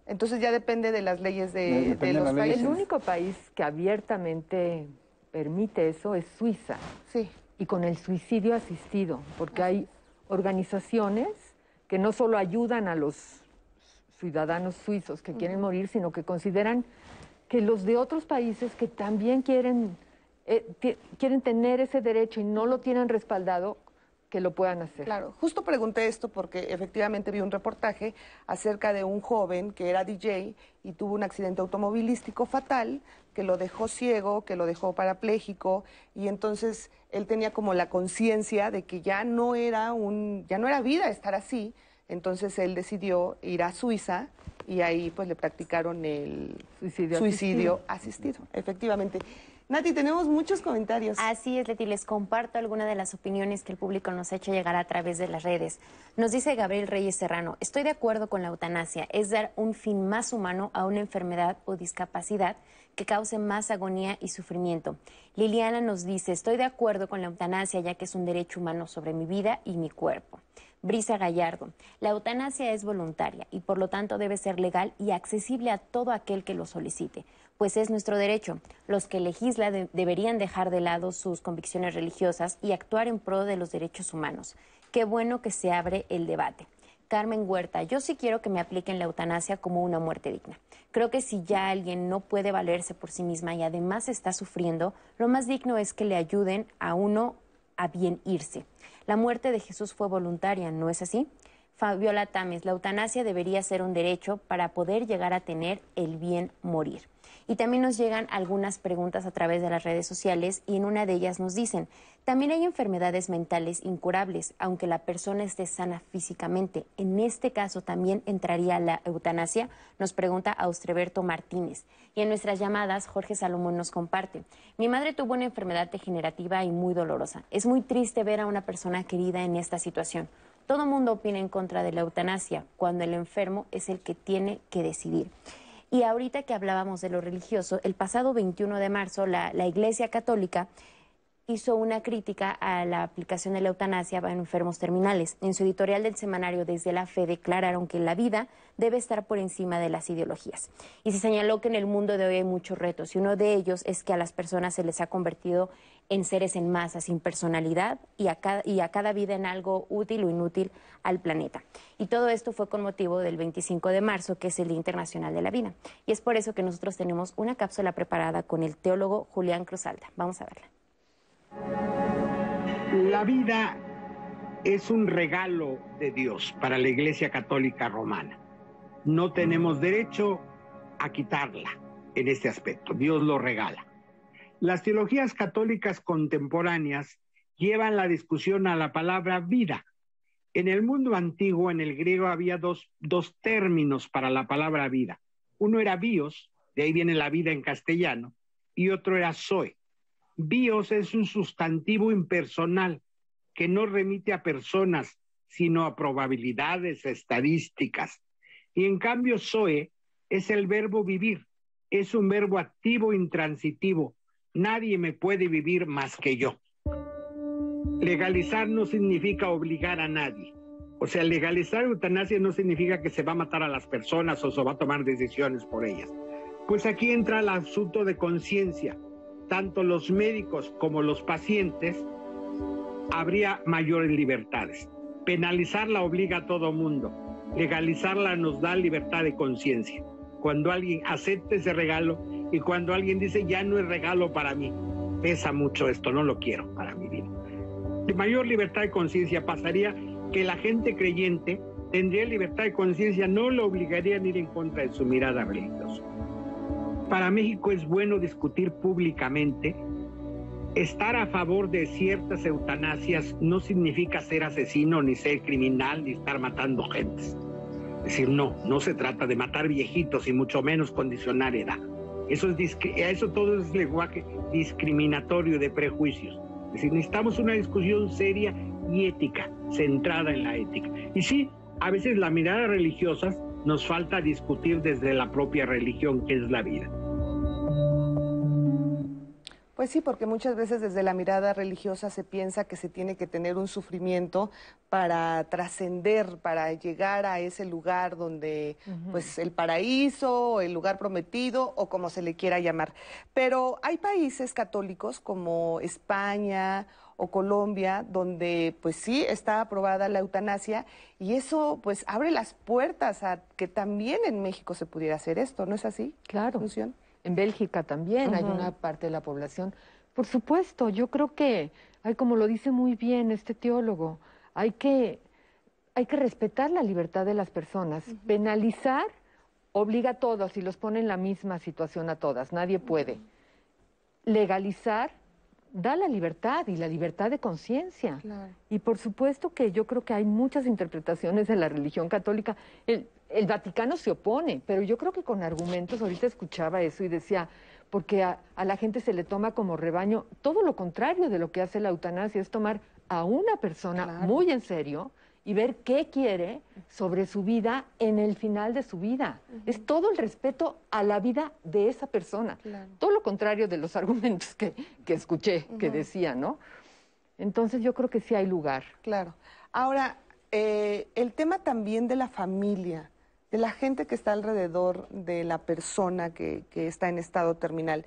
Entonces ya depende de las leyes de, los países. El único país que abiertamente permite eso es Suiza. Sí. Y con el suicidio asistido, porque hay organizaciones que no solo ayudan a los ciudadanos suizos que quieren morir, sino que consideran que los de otros países que también quieren, eh, quieren tener ese derecho y no lo tienen respaldado, que lo puedan hacer. Claro, justo pregunté esto porque efectivamente vi un reportaje acerca de un joven que era DJ y tuvo un accidente automovilístico fatal que lo dejó ciego, que lo dejó parapléjico y entonces él tenía como la conciencia de que ya no era un ya no era vida estar así, entonces él decidió ir a Suiza y ahí pues le practicaron el suicidio, asistido. efectivamente. Nati, tenemos muchos comentarios. Así es, Leti, les comparto algunas de las opiniones que el público nos ha hecho llegar a través de las redes. Nos dice Gabriel Reyes Serrano, estoy de acuerdo con la eutanasia, es dar un fin más humano a una enfermedad o discapacidad que cause más agonía y sufrimiento. Liliana nos dice, estoy de acuerdo con la eutanasia ya que es un derecho humano sobre mi vida y mi cuerpo. Brisa Gallardo, la eutanasia es voluntaria y por lo tanto debe ser legal y accesible a todo aquel que lo solicite, pues es nuestro derecho. Los que legislan deberían dejar de lado sus convicciones religiosas y actuar en pro de los derechos humanos. Qué bueno que se abre el debate. Carmen Huerta, yo sí quiero que me apliquen la eutanasia como una muerte digna. Creo que si ya alguien no puede valerse por sí misma y además está sufriendo, lo más digno es que le ayuden a uno a bien irse. La muerte de Jesús fue voluntaria, ¿no es así? Fabiola Tames, la eutanasia debería ser un derecho para poder llegar a tener el bien morir. Y también nos llegan algunas preguntas a través de las redes sociales y en una de ellas nos dicen, también hay enfermedades mentales incurables, aunque la persona esté sana físicamente. En este caso también entraría la eutanasia, nos pregunta Austreberto Martínez. Y en nuestras llamadas, Jorge Salomón nos comparte, mi madre tuvo una enfermedad degenerativa y muy dolorosa. Es muy triste ver a una persona querida en esta situación. Todo mundo opina en contra de la eutanasia, cuando el enfermo es el que tiene que decidir. Y ahorita que hablábamos de lo religioso, el pasado 21 de marzo la, Iglesia Católica hizo una crítica a la aplicación de la eutanasia en enfermos terminales. En su editorial del semanario Desde la Fe declararon que la vida debe estar por encima de las ideologías. Y se señaló que en el mundo de hoy hay muchos retos y uno de ellos es que a las personas se les ha convertido en seres en masa, sin personalidad y a, cada, y a cada vida en algo útil o inútil al planeta. Y todo esto fue con motivo del 25 de marzo, que es el Día Internacional de la Vida. Y es por eso que nosotros tenemos una cápsula preparada con el teólogo Julián Cruzalta. Vamos a verla. La vida es un regalo de Dios para la Iglesia Católica Romana. No tenemos derecho a quitarla en este aspecto. Dios lo regala. Las teologías católicas contemporáneas llevan la discusión a la palabra vida. En el mundo antiguo, en el griego, había dos, dos términos para la palabra vida. Uno era bios, de ahí viene la vida en castellano, y otro era zoe. Bios es un sustantivo impersonal que no remite a personas, sino a probabilidades estadísticas. Y en cambio, Zoe es el verbo vivir, es un verbo activo intransitivo. Nadie me puede vivir más que yo. Legalizar no significa obligar a nadie. O sea, legalizar eutanasia no significa que se va a matar a las personas o se va a tomar decisiones por ellas. Pues aquí entra el asunto de conciencia tanto los médicos como los pacientes, habría mayores libertades. Penalizarla obliga a todo mundo. Legalizarla nos da libertad de conciencia. Cuando alguien acepta ese regalo y cuando alguien dice ya no es regalo para mí, pesa mucho esto, no lo quiero para mi vida. De mayor libertad de conciencia pasaría que la gente creyente tendría libertad de conciencia, no lo obligaría a ir en contra de su mirada religiosa. Para México es bueno discutir públicamente. Estar a favor de ciertas eutanasias no significa ser asesino, ni ser criminal, ni estar matando gente. Es decir, no, no se trata de matar viejitos y mucho menos condicionar edad. Eso, es eso todo es lenguaje discriminatorio de prejuicios. Es decir, necesitamos una discusión seria y ética, centrada en la ética. Y sí, a veces las miradas religiosas nos falta discutir desde la propia religión, que es la vida. Pues sí, porque muchas veces desde la mirada religiosa se piensa que se tiene que tener un sufrimiento para trascender, para llegar a ese lugar donde, pues, el paraíso, el lugar prometido o como se le quiera llamar. Pero hay países católicos como España o Colombia donde, pues sí, está aprobada la eutanasia y eso, pues, abre las puertas a que también en México se pudiera hacer esto, ¿no es así? Claro. En Bélgica también hay una parte de la población. Por supuesto, yo creo que, hay, como lo dice muy bien este teólogo, hay que, hay que respetar la libertad de las personas. Penalizar obliga a todos y los pone en la misma situación a todas. Nadie puede. Legalizar da la libertad y la libertad de conciencia. Y por supuesto que yo creo que hay muchas interpretaciones de la religión católica. El, el Vaticano se opone, pero yo creo que con argumentos, ahorita escuchaba eso y decía, porque a, la gente se le toma como rebaño, todo lo contrario de lo que hace la eutanasia, es tomar a una persona muy en serio y ver qué quiere sobre su vida en el final de su vida. Es todo el respeto a la vida de esa persona. Todo lo contrario de los argumentos que, escuché, que decía, ¿no? Entonces yo creo que sí hay lugar. Claro. Ahora, eh, el tema también de la familia de la gente que está alrededor de la persona que, está en estado terminal.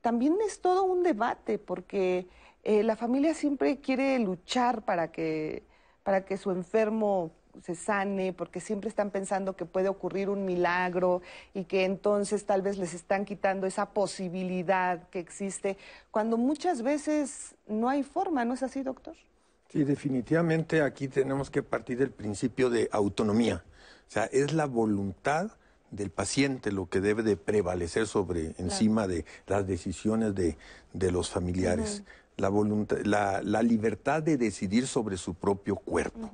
También es todo un debate porque eh, la familia siempre quiere luchar para que, para que su enfermo se sane, porque siempre están pensando que puede ocurrir un milagro y que entonces tal vez les están quitando esa posibilidad que existe, cuando muchas veces no hay forma, ¿no es así, doctor? Sí, definitivamente aquí tenemos que partir del principio de autonomía. O sea, es la voluntad del paciente lo que debe de prevalecer sobre encima de las decisiones de, los familiares. La, voluntad, la, la, libertad de decidir sobre su propio cuerpo.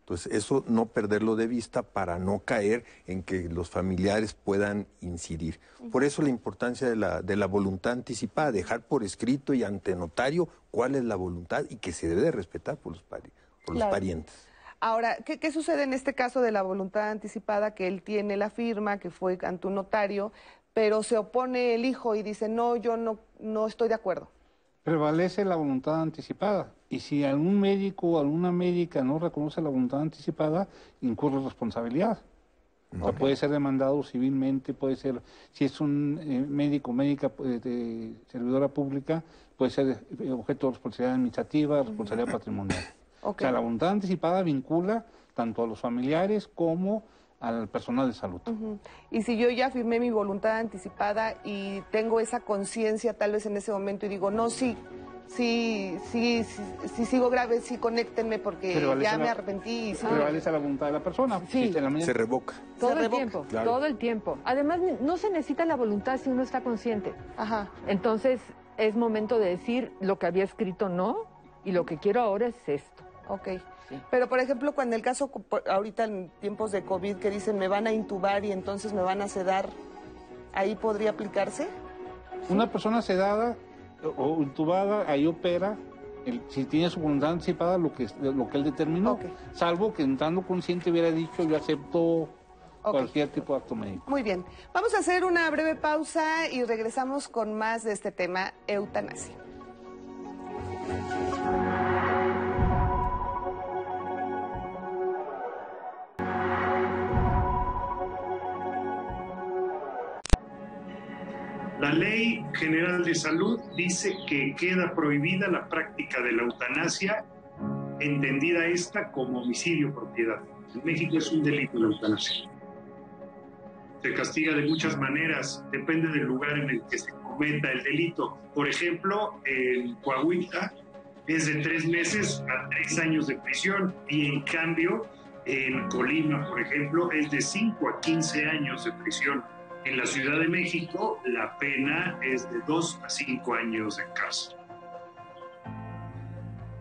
Entonces, eso no perderlo de vista para no caer en que los familiares puedan incidir. Por eso la importancia de la, de la voluntad anticipada, dejar por escrito y ante notario cuál es la voluntad y que se debe respetar por los, por los parientes. Ahora, ¿qué, sucede en este caso de la voluntad anticipada? Que él tiene la firma, que fue ante un notario, pero se opone el hijo y dice, no, yo no, no estoy de acuerdo. Prevalece la voluntad anticipada. Y si algún médico o alguna médica no reconoce la voluntad anticipada, incurre responsabilidad. O puede ser demandado civilmente, puede ser, si es un eh, médico, médica, eh, de servidora pública, puede ser eh, objeto de responsabilidad administrativa, responsabilidad patrimonial. O sea, la voluntad anticipada vincula tanto a los familiares como al personal de salud. Y si yo ya firmé mi voluntad anticipada y tengo esa conciencia tal vez en ese momento y digo, no, sí, sí, sí, sí, sigo grave, sí, conéctenme porque ya me arrepentí. Sí. Prevalece la voluntad de la persona. Sí. Se revoca. Todo el tiempo, todo el tiempo. Además, no se necesita la voluntad si uno está consciente. Ajá. Entonces, es momento de decir lo que había escrito no y lo que quiero ahora es esto. Ok. Pero, por ejemplo, cuando el caso, ahorita en tiempos de COVID, que dicen me van a intubar y entonces me van a sedar, ¿ahí podría aplicarse? Una persona sedada o intubada, ahí opera, si tiene su voluntad anticipada, lo que, lo que él determinó. Salvo que entrando consciente hubiera dicho, yo acepto cualquier tipo de acto médico. Muy bien. Vamos a hacer una breve pausa y regresamos con más de este tema, eutanasia. La Ley General de Salud dice que queda prohibida la práctica de la eutanasia, entendida esta como homicidio propiedad. En México es un delito la eutanasia. Se castiga de muchas maneras, depende del lugar en el que se cometa el delito. Por ejemplo, en Coahuila es de tres meses a tres años de prisión y en cambio en Colima, por ejemplo, es de cinco a quince años de prisión. En la Ciudad de México la pena es de dos a cinco años de cárcel.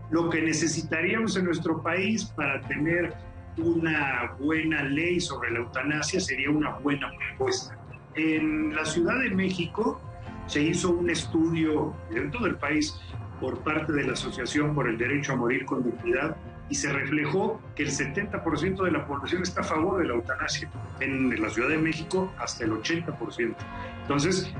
Lo que necesitaríamos en nuestro país para tener una buena ley sobre la eutanasia sería una buena propuesta. En la Ciudad de México se hizo un estudio en todo el país por parte de la Asociación por el Derecho a Morir con Dignidad y se reflejó que el 70% de la población está a favor de la eutanasia. En la Ciudad de México hasta el 80%. Entonces,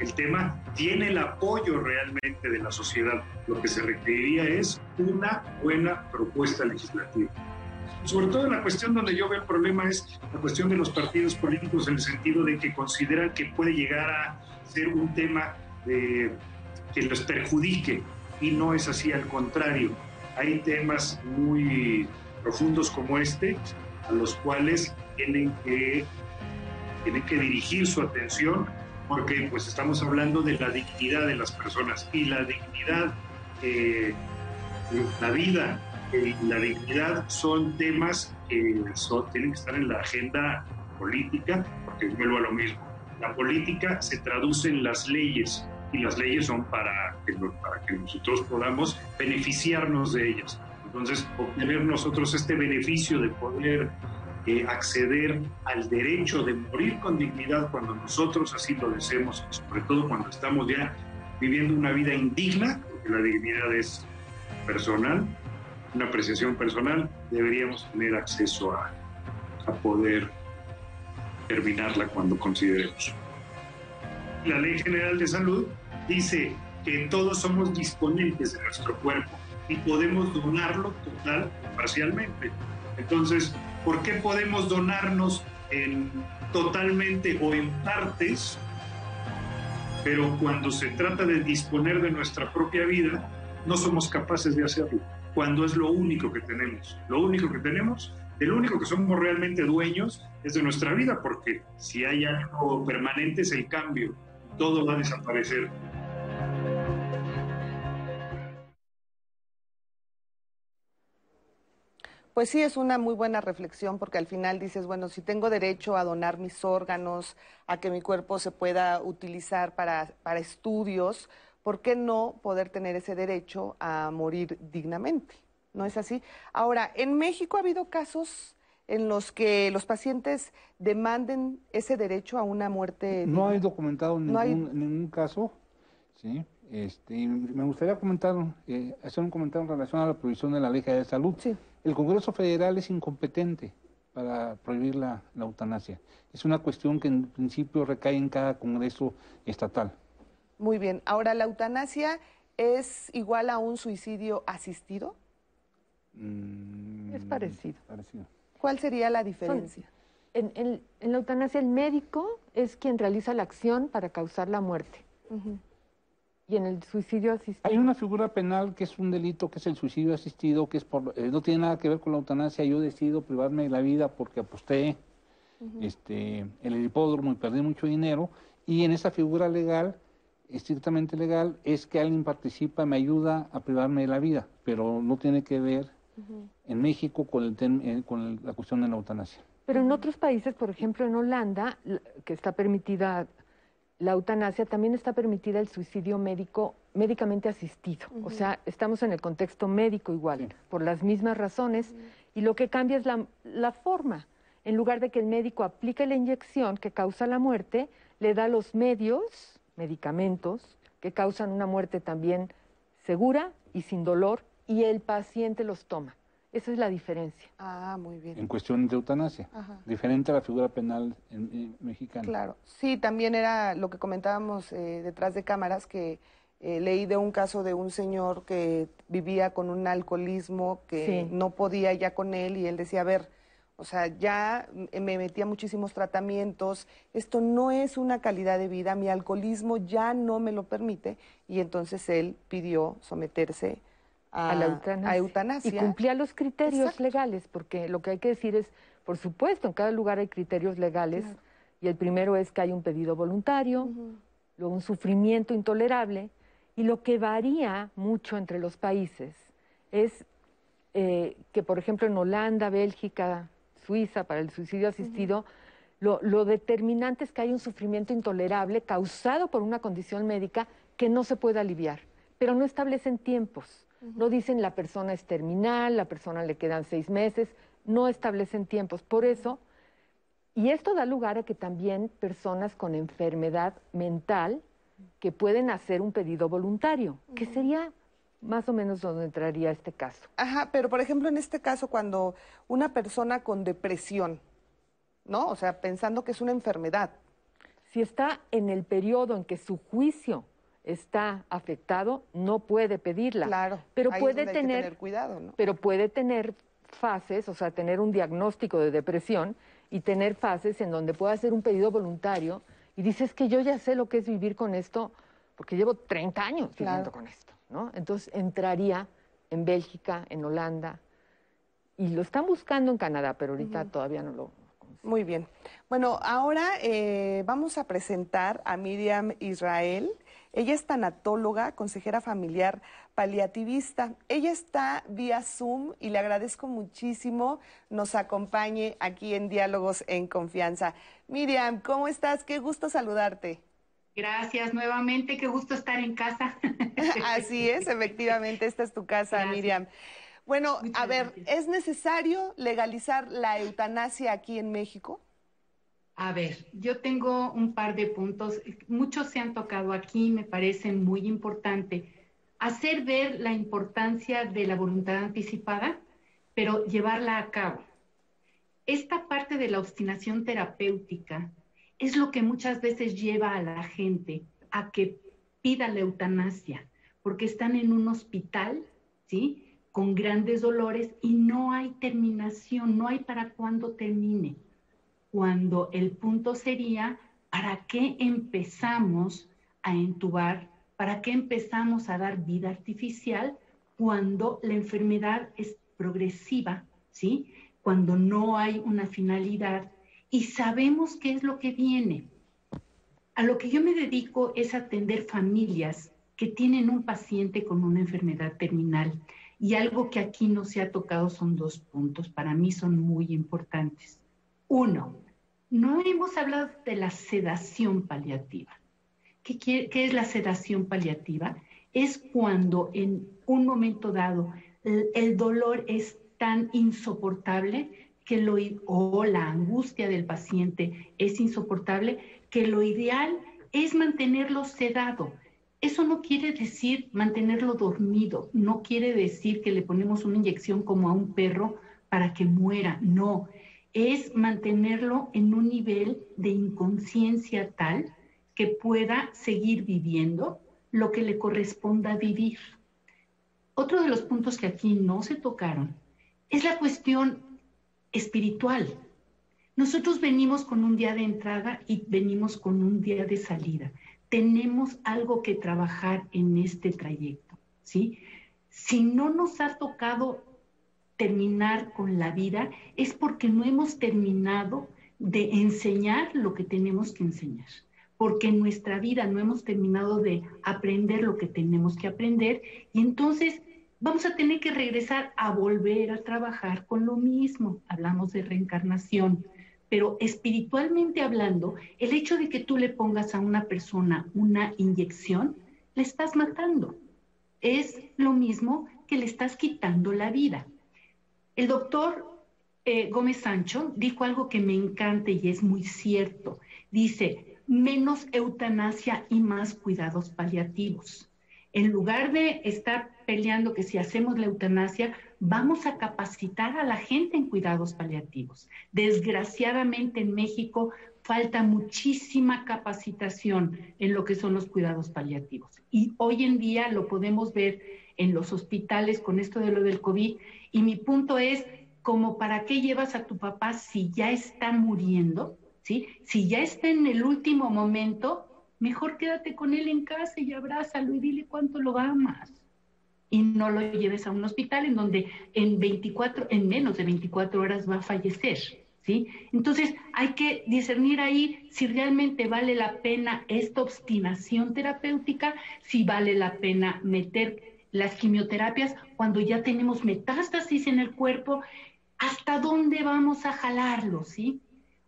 el, tema tiene el apoyo realmente de la sociedad. Lo que se requeriría es una buena propuesta legislativa. Sobre todo la cuestión donde yo veo el problema es la cuestión de los partidos políticos en el sentido de que consideran que puede llegar a ser un tema de, que los perjudique y no es así, al contrario hay temas muy profundos como este a los cuales tienen que, tienen que dirigir su atención porque pues estamos hablando de la dignidad de las personas y la dignidad, eh, la vida y la dignidad son temas que tienen que estar en la agenda política porque vuelvo a lo mismo. La política se traduce en las leyes y las leyes son para que, para que nosotros podamos beneficiarnos de ellas. Entonces, obtener nosotros este beneficio de poder eh, acceder al derecho de morir con dignidad cuando nosotros así lo deseemos, sobre todo cuando estamos ya viviendo una vida indigna, porque la dignidad es personal, una apreciación personal, deberíamos tener acceso a, a poder terminarla cuando consideremos. La Ley General de Salud dice que todos somos disponentes de nuestro cuerpo y podemos donarlo total o parcialmente. Entonces, ¿por qué podemos donarnos en, totalmente o en partes? Pero cuando se trata de disponer de nuestra propia vida, no somos capaces de hacerlo. cuando es lo único que tenemos. Lo único que tenemos, el único que somos realmente dueños es de nuestra vida, porque si hay algo permanente es el cambio, todo va a desaparecer. Pues sí, es una muy buena reflexión porque al final dices, bueno, si tengo derecho a donar mis órganos, a que mi cuerpo se pueda utilizar para, para estudios, ¿por qué no poder tener ese derecho a morir dignamente? ¿No es así? Ahora, en México ha habido casos en los que los pacientes demanden ese derecho a una muerte. No hay documentado ningún, ningún caso, ¿sí? Este, me gustaría comentar, eh, hacer un comentario en relación a la prohibición de la ley de salud. Sí. El Congreso Federal es incompetente para prohibir la, la, eutanasia. Es una cuestión que en principio recae en cada Congreso estatal. Muy bien. Ahora, ¿la eutanasia es igual a un suicidio asistido? Mm, es parecido. parecido. ¿Cuál sería la diferencia? En, en, en, la eutanasia, el médico es quien realiza la acción para causar la muerte. Uh -huh. Y en el suicidio asistido. Hay una figura penal que es un delito, que es el suicidio asistido, que es por, eh, no tiene nada que ver con la eutanasia. Yo decido privarme de la vida porque aposté uh -huh. este, el hipódromo y perdí mucho dinero. Y en esa figura legal, estrictamente legal, es que alguien participa, me ayuda a privarme de la vida, pero no tiene que ver uh -huh. en México con, el eh, con el, la cuestión de la eutanasia. Pero en otros países, por ejemplo en Holanda, que está permitida la eutanasia, también está permitida el suicidio médico médicamente asistido. Uh -huh. O sea, estamos en el contexto médico igual, sí. por las mismas razones, uh -huh. y lo que cambia es la, la, forma. En lugar de que el médico aplique la inyección que causa la muerte, le da los medios, medicamentos, que causan una muerte también segura y sin dolor, y el paciente los toma. Esa es la diferencia. Ah, muy bien. En cuestión de eutanasia. Ajá. Diferente a la figura penal en, en, mexicana. Claro. Sí, también era lo que comentábamos eh, detrás de cámaras, que eh, leí de un caso de un señor que vivía con un alcoholismo, que sí. no podía ya con él, y él decía, a ver, o sea, ya me metía muchísimos tratamientos, esto no es una calidad de vida, mi alcoholismo ya no me lo permite, y entonces él pidió someterse a, a, la eutanasia. a, eutanasia. Y cumplía los criterios Exacto. legales, porque lo que hay que decir es, por supuesto, en cada lugar hay criterios legales, claro. y el primero es que hay un pedido voluntario, uh -huh. luego un sufrimiento intolerable, y lo que varía mucho entre los países es eh, que, por ejemplo, en Holanda, Bélgica, Suiza, para el suicidio asistido, uh -huh. lo, lo determinante es que hay un sufrimiento intolerable causado por una condición médica que no se puede aliviar, pero no establecen tiempos. No dicen la persona es terminal, la persona le quedan seis meses, no establecen tiempos. Por eso, y esto da lugar a que también personas con enfermedad mental que pueden hacer un pedido voluntario, que sería más o menos donde entraría este caso. Ajá, pero por ejemplo en este caso cuando una persona con depresión, ¿no? O sea, pensando que es una enfermedad. Si está en el periodo en que su juicio está afectado, no puede pedirla. Claro, pero puede tener, hay que tener cuidado, ¿no? pero puede tener fases, o sea, tener un diagnóstico de depresión y tener fases en donde pueda hacer un pedido voluntario y dices que yo ya sé lo que es vivir con esto porque llevo 30 años viviendo claro. con esto, ¿no? Entonces entraría en Bélgica, en Holanda y lo están buscando en Canadá, pero ahorita uh -huh. todavía no lo muy bien. Bueno, ahora eh, vamos a presentar a Miriam Israel. Ella es tanatóloga, consejera familiar paliativista. Ella está vía Zoom y le agradezco muchísimo nos acompañe aquí en Diálogos en Confianza. Miriam, ¿cómo estás? Qué gusto saludarte. Gracias nuevamente, qué gusto estar en casa. Así es, efectivamente, esta es tu casa, Gracias. Miriam. Bueno, Muchas a ver, gracias. ¿es necesario legalizar la eutanasia aquí en México? A ver, yo tengo un par de puntos. Muchos se han tocado aquí, me parece muy importante. Hacer ver la importancia de la voluntad anticipada, pero llevarla a cabo. Esta parte de la obstinación terapéutica es lo que muchas veces lleva a la gente a que pida la eutanasia, porque están en un hospital, ¿sí? Con grandes dolores y no hay terminación, no hay para cuándo termine. Cuando el punto sería, ¿para qué empezamos a entubar? ¿Para qué empezamos a dar vida artificial? cuando la enfermedad es progresiva, ¿sí? Cuando no hay una finalidad y sabemos qué es lo que viene. A lo que yo me dedico es atender familias que tienen un paciente con una enfermedad terminal. Y algo que aquí no se ha tocado son dos puntos, para mí son muy importantes. Uno, no hemos hablado de la sedación paliativa. ¿Qué, es la sedación paliativa? Es cuando en un momento dado el, dolor es tan insoportable que lo, o la angustia del paciente es insoportable que lo ideal es mantenerlo sedado. Eso no quiere decir mantenerlo dormido, no quiere decir que le ponemos una inyección como a un perro para que muera, no, es mantenerlo en un nivel de inconsciencia tal que pueda seguir viviendo lo que le corresponda vivir. Otro de los puntos que aquí no se tocaron es la cuestión espiritual. Nosotros venimos con un día de entrada y venimos con un día de salida. Tenemos algo que trabajar en este trayecto, ¿sí? Si no nos ha tocado terminar con la vida, es porque no hemos terminado de enseñar lo que tenemos que enseñar, porque en nuestra vida no hemos terminado de aprender lo que tenemos que aprender y entonces vamos a tener que regresar a volver a trabajar con lo mismo. Hablamos de reencarnación pero espiritualmente hablando, el hecho de que tú le pongas a una persona una inyección, le estás matando. Es lo mismo que le estás quitando la vida. El doctor eh, Gómez Sancho dijo algo que me encanta y es muy cierto. Dice, menos eutanasia y más cuidados paliativos. En lugar de estar peleando que si hacemos la eutanasia, vamos a capacitar a la gente en cuidados paliativos. Desgraciadamente en México falta muchísima capacitación en lo que son los cuidados paliativos. Y hoy en día lo podemos ver en los hospitales con esto de lo del COVID. Y mi punto es, como para qué llevas a tu papá si ya está muriendo, ¿sí? Si ya está en el último momento, mejor quédate con él en casa y abrázalo y dile cuánto lo amas. Y no lo lleves a un hospital en donde en 24, en menos de 24 horas va a fallecer. ¿Sí? Entonces hay que discernir ahí si realmente vale la pena esta obstinación terapéutica, si vale la pena meter las quimioterapias cuando ya tenemos metástasis en el cuerpo, hasta dónde vamos a jalarlo, ¿sí?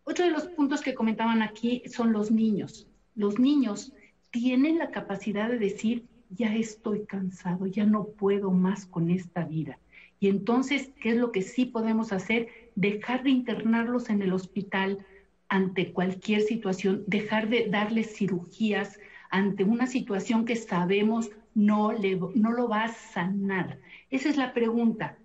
Otro de los puntos que comentaban aquí son los niños los niños tienen la capacidad de decir, ya estoy cansado, ya no puedo más con esta vida. Y entonces, ¿qué es lo que sí podemos hacer? Dejar de internarlos en el hospital ante cualquier situación, dejar de darles cirugías ante una situación que sabemos no, le, no lo va a sanar. Esa es la pregunta.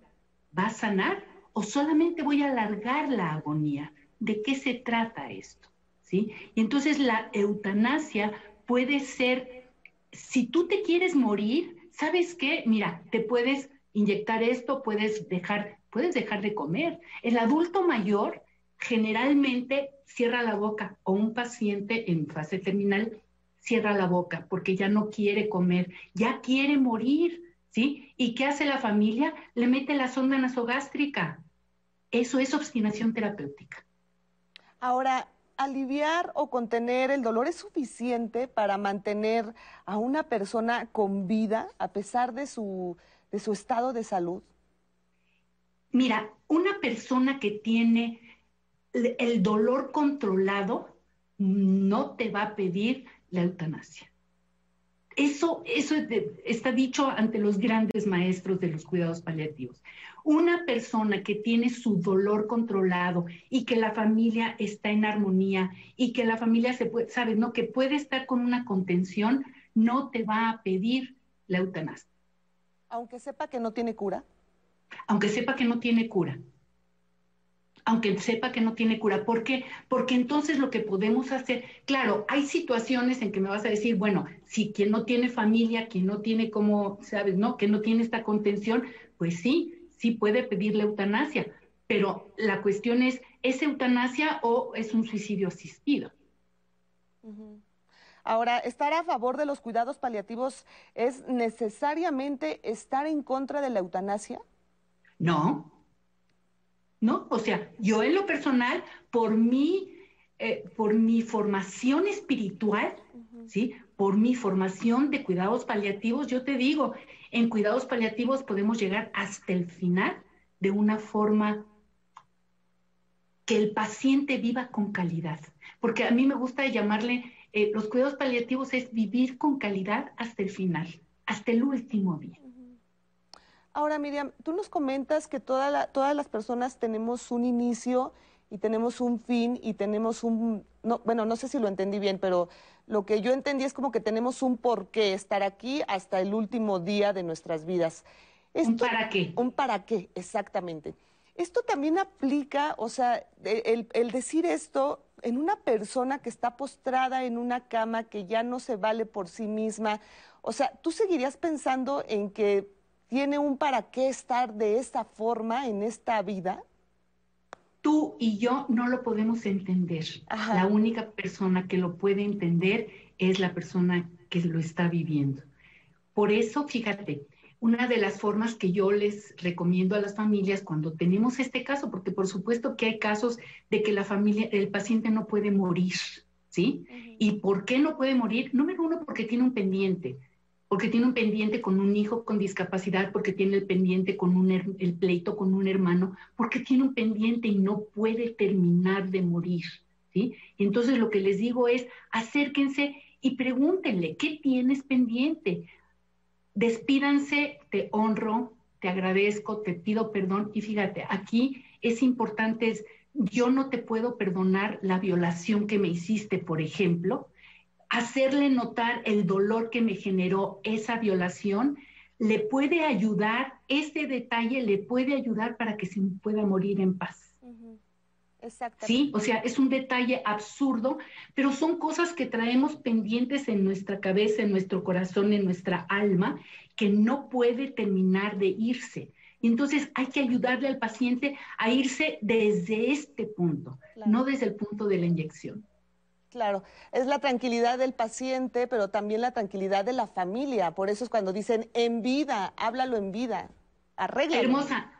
¿Va a sanar o solamente voy a alargar la agonía? ¿De qué se trata esto? Y entonces la eutanasia puede ser, si tú te quieres morir, ¿sabes qué? Mira, te puedes inyectar esto, puedes dejar, puedes dejar de comer. El adulto mayor generalmente cierra la boca o un paciente en fase terminal cierra la boca porque ya no quiere comer, ya quiere morir, ¿sí? ¿Y qué hace la familia? Le mete la sonda nasogástrica. Eso es obstinación terapéutica. Ahora, aliviar o contener el dolor es suficiente para mantener a una persona con vida a pesar de su, de su estado de salud? Mira, una persona que tiene el dolor controlado no te va a pedir la eutanasia. Eso, eso está dicho ante los grandes maestros de los cuidados paliativos. Una persona que tiene su dolor controlado y que la familia está en armonía y que la familia se puede, sabes, ¿no? Que puede estar con una contención, no te va a pedir la eutanasia. Aunque sepa que no tiene cura. Aunque sepa que no tiene cura aunque sepa que no tiene cura. ¿Por qué? Porque entonces lo que podemos hacer, claro, hay situaciones en que me vas a decir, bueno, si quien no tiene familia, quien no tiene como, sabes, ¿no? Que no tiene esta contención, pues sí, sí puede pedirle eutanasia, pero la cuestión es, ¿es eutanasia o es un suicidio asistido? Ahora, estar a favor de los cuidados paliativos es necesariamente estar en contra de la eutanasia? No. No, o sea, yo en lo personal, por mi, eh, por mi formación espiritual, ¿sí? Por mi formación de cuidados paliativos, yo te digo, en cuidados paliativos podemos llegar hasta el final de una forma que el paciente viva con calidad. Porque a mí me gusta llamarle, eh, los cuidados paliativos es vivir con calidad hasta el final, hasta el último día. Ahora, Miriam, tú nos comentas que todas las personas tenemos un inicio y tenemos un fin y tenemos un, no, bueno, no sé si lo entendí bien, pero lo que yo entendí es como que tenemos un porqué estar aquí hasta el último día de nuestras vidas. ¿Un para qué? Un para qué, exactamente. Esto también aplica, o sea, el, el decir esto en una persona que está postrada en una cama, que ya no se vale por sí misma. O sea, ¿tú seguirías pensando en que tiene un para qué estar de esta forma en esta vida? Tú y yo no lo podemos entender. La única persona que lo puede entender es la persona que lo está viviendo. Por eso, fíjate, una de las formas que yo les recomiendo a las familias cuando tenemos este caso, porque por supuesto que hay casos de que la familia, el paciente no puede morir, ¿sí? ¿Y por qué no puede morir? Número uno, porque tiene un pendiente porque tiene un pendiente con un hijo con discapacidad, porque tiene el pendiente con un el pleito con un hermano, porque tiene un pendiente y no puede terminar de morir, ¿sí? Y entonces lo que les digo es, acérquense y pregúntenle, ¿qué tienes pendiente? Despídanse, te honro, te agradezco, te pido perdón y fíjate, aquí es importante, yo no te puedo perdonar la violación que me hiciste, por ejemplo, hacerle notar el dolor que me generó esa violación, le puede ayudar, este detalle le puede ayudar para que se pueda morir en paz. Sí, o sea, es un detalle absurdo, pero son cosas que traemos pendientes en nuestra cabeza, en nuestro corazón, en nuestra alma, que no puede terminar de irse. Y entonces hay que ayudarle al paciente a irse desde este punto, no desde el punto de la inyección. Claro, es la tranquilidad del paciente, pero también la tranquilidad de la familia. Por eso es cuando dicen en vida, háblalo en vida, arregla. Hermosa,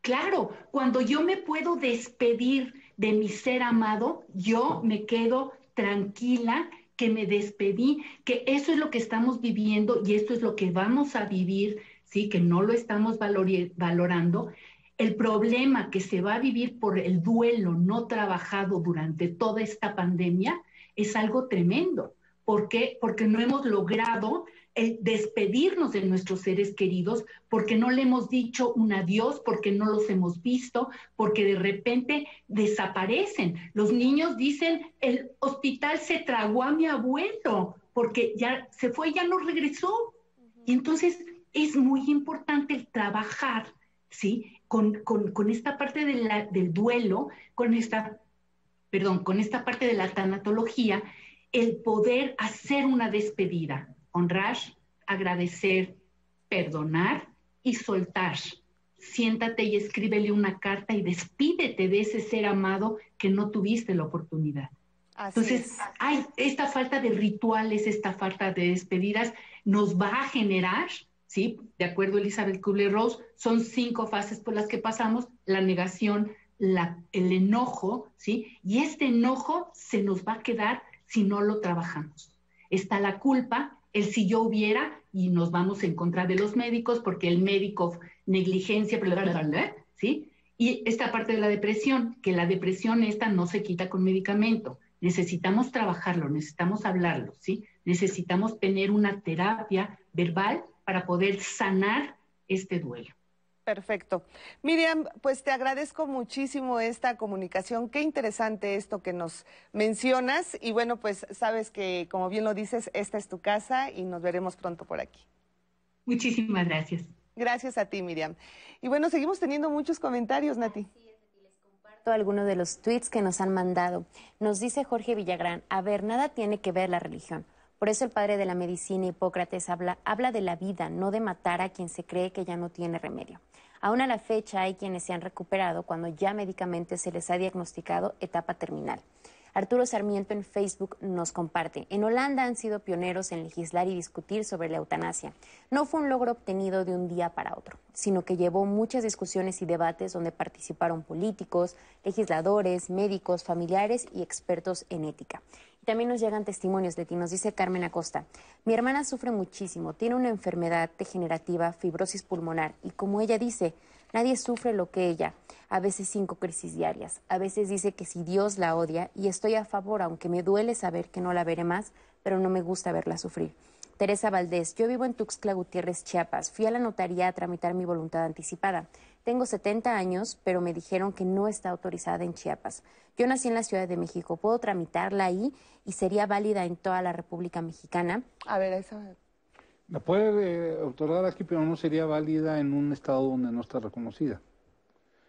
claro, cuando yo me puedo despedir de mi ser amado, yo me quedo tranquila que me despedí, que eso es lo que estamos viviendo y esto es lo que vamos a vivir, sí, que no lo estamos valorando. El problema que se va a vivir por el duelo no trabajado durante toda esta pandemia es algo tremendo. ¿Por qué? Porque no hemos logrado eh, despedirnos de nuestros seres queridos, porque no le hemos dicho un adiós, porque no los hemos visto, porque de repente desaparecen. Los niños dicen, el hospital se tragó a mi abuelo, porque ya se fue, ya no regresó. Y entonces es muy importante trabajar, ¿sí? Con, esta parte del duelo, con esta perdón, con esta parte de la tanatología, el poder hacer una despedida, honrar, agradecer, perdonar y soltar. Siéntate y escríbele una carta y despídete de ese ser amado que no tuviste la oportunidad. Entonces, hay esta falta de rituales, esta falta de despedidas nos va a generar, ¿sí? De acuerdo a Elizabeth Kubler-Ross, son cinco fases por las que pasamos, la negación, el enojo, ¿sí? Y este enojo se nos va a quedar si no lo trabajamos. Está la culpa, el si yo hubiera, y nos vamos en contra de los médicos porque el médico negligencia, ¿sí? Y esta parte de la depresión, que la depresión esta no se quita con medicamento. Necesitamos trabajarlo, necesitamos hablarlo, ¿sí? Necesitamos tener una terapia verbal para poder sanar este duelo. Perfecto. Miriam, pues te agradezco muchísimo esta comunicación. Qué interesante esto que nos mencionas. Y bueno, pues sabes que, como bien lo dices, esta es tu casa y nos veremos pronto por aquí. Muchísimas gracias. Gracias a ti, Miriam. Y bueno, seguimos teniendo muchos comentarios, Nati. comparto algunos de los tweets que nos han mandado. Nos dice Jorge Villagrán, a ver, nada tiene que ver la religión. Por eso el padre de la medicina, Hipócrates, habla, habla de la vida, no de matar a quien se cree que ya no tiene remedio. Aún a la fecha hay quienes se han recuperado cuando ya médicamente se les ha diagnosticado etapa terminal. Arturo Sarmiento en Facebook nos comparte, en Holanda han sido pioneros en legislar y discutir sobre la eutanasia. No fue un logro obtenido de un día para otro, sino que llevó muchas discusiones y debates donde participaron políticos, legisladores, médicos, familiares y expertos en ética. También nos llegan testimonios de ti, nos dice Carmen Acosta. Mi hermana sufre muchísimo, tiene una enfermedad degenerativa, fibrosis pulmonar, y como ella dice, nadie sufre lo que ella a veces cinco crisis diarias. A veces dice que si Dios la odia y estoy a favor, aunque me duele saber que no la veré más, pero no me gusta verla sufrir. Teresa Valdés, yo vivo en Tuxtla Gutiérrez, Chiapas. Fui a la notaría a tramitar mi voluntad anticipada. Tengo 70 años, pero me dijeron que no está autorizada en Chiapas. Yo nací en la Ciudad de México. ¿Puedo tramitarla ahí y sería válida en toda la República Mexicana? A ver, eso. La puede eh, otorgar aquí, pero no sería válida en un estado donde no está reconocida.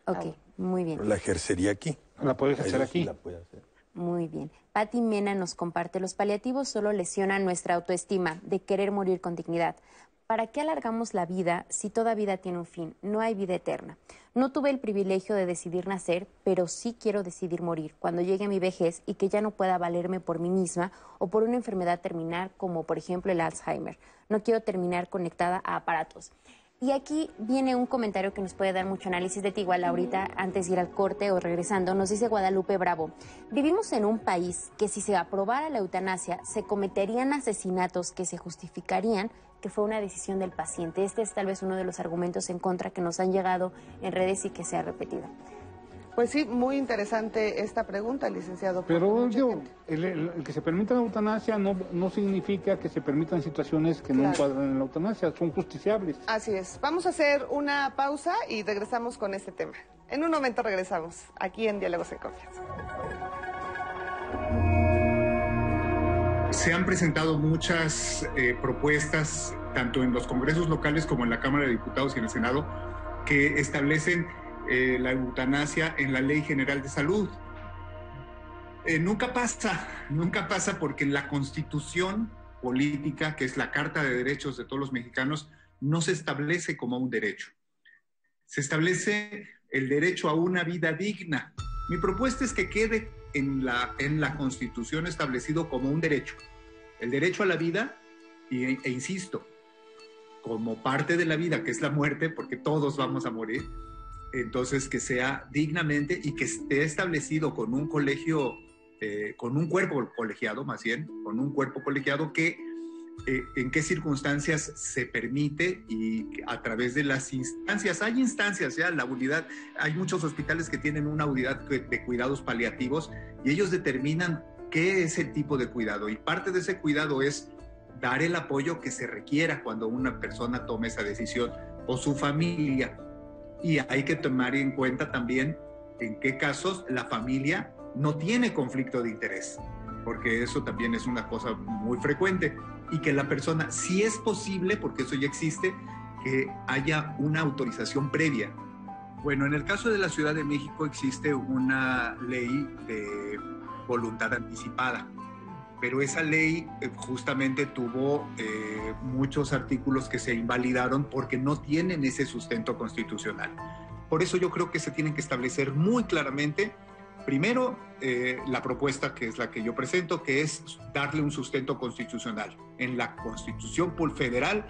Ok, muy bien. La ejercería aquí. La puede ejercer Ahí sí aquí. la puede hacer. Muy bien. Patti Mena nos comparte, los paliativos solo lesionan nuestra autoestima de querer morir con dignidad. ¿Para qué alargamos la vida si toda vida tiene un fin? No hay vida eterna. No tuve el privilegio de decidir nacer, pero sí quiero decidir morir cuando llegue a mi vejez y que ya no pueda valerme por mí misma o por una enfermedad terminal como por ejemplo el Alzheimer. No quiero terminar conectada a aparatos. Y aquí viene un comentario que nos puede dar mucho análisis de ti, ahorita, antes de ir al corte o regresando. Nos dice Guadalupe Bravo, vivimos en un país que si se aprobara la eutanasia, se cometerían asesinatos que se justificarían que fue una decisión del paciente. Este es tal vez uno de los argumentos en contra que nos han llegado en redes y que se ha repetido. Pues sí, muy interesante esta pregunta, licenciado. Pero gente- el, el- el que se permita la eutanasia no, no significa que se permitan situaciones que no encuadran en la eutanasia, son justiciables. Así es. Vamos a hacer una pausa y regresamos con este tema. En un momento regresamos aquí en Diálogos en Confianza. Se han presentado muchas eh, propuestas, tanto en los congresos locales como en la Cámara de Diputados y en el Senado, que establecen eh, la eutanasia en la Ley General de Salud. Eh, nunca pasa, nunca pasa porque en la constitución política, que es la Carta de Derechos de todos los mexicanos, no se establece como un derecho. Se establece el derecho a una vida digna. Mi propuesta es que quede en la, en la constitución establecido como un derecho. El derecho a la vida, e insisto, como parte de la vida, que es la muerte, porque todos vamos a morir, entonces que sea dignamente y que esté establecido con un colegio, eh, con un cuerpo colegiado, más bien, con un cuerpo colegiado que en qué circunstancias se permite y a través de las instancias. Hay instancias ya, la unidad, hay muchos hospitales que tienen una unidad de cuidados paliativos y ellos determinan qué es el tipo de cuidado y parte de ese cuidado es dar el apoyo que se requiera cuando una persona tome esa decisión o su familia. Y hay que tomar en cuenta también en qué casos la familia no tiene conflicto de interés, porque eso también es una cosa muy frecuente. Y que la persona, si es posible, porque eso ya existe, que haya una autorización previa. Bueno, en el caso de la Ciudad de México existe una ley de voluntad anticipada pero esa ley eh, justamente tuvo eh, muchos artículos que se invalidaron porque no tienen ese sustento constitucional. Por eso yo creo que se tienen que establecer muy claramente, primero, eh, la propuesta que es la que yo presento, que es darle un sustento constitucional en la Constitución Federal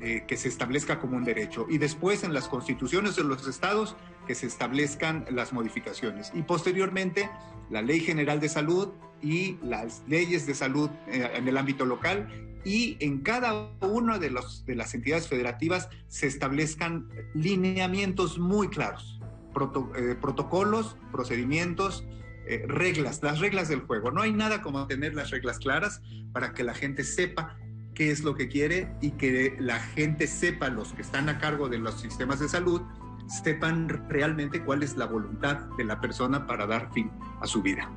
eh, que se establezca como un derecho y después en las constituciones de los estados que se establezcan las modificaciones y posteriormente la Ley General de Salud y las leyes de salud eh, en el ámbito local y en cada una de las entidades federativas se establezcan lineamientos muy claros, eh, protocolos, procedimientos, eh, reglas, las reglas del juego. No hay nada como tener las reglas claras para que la gente sepa qué es lo que quiere y que la gente sepa, los que están a cargo de los sistemas de salud, sepan realmente cuál es la voluntad de la persona para dar fin a su vida.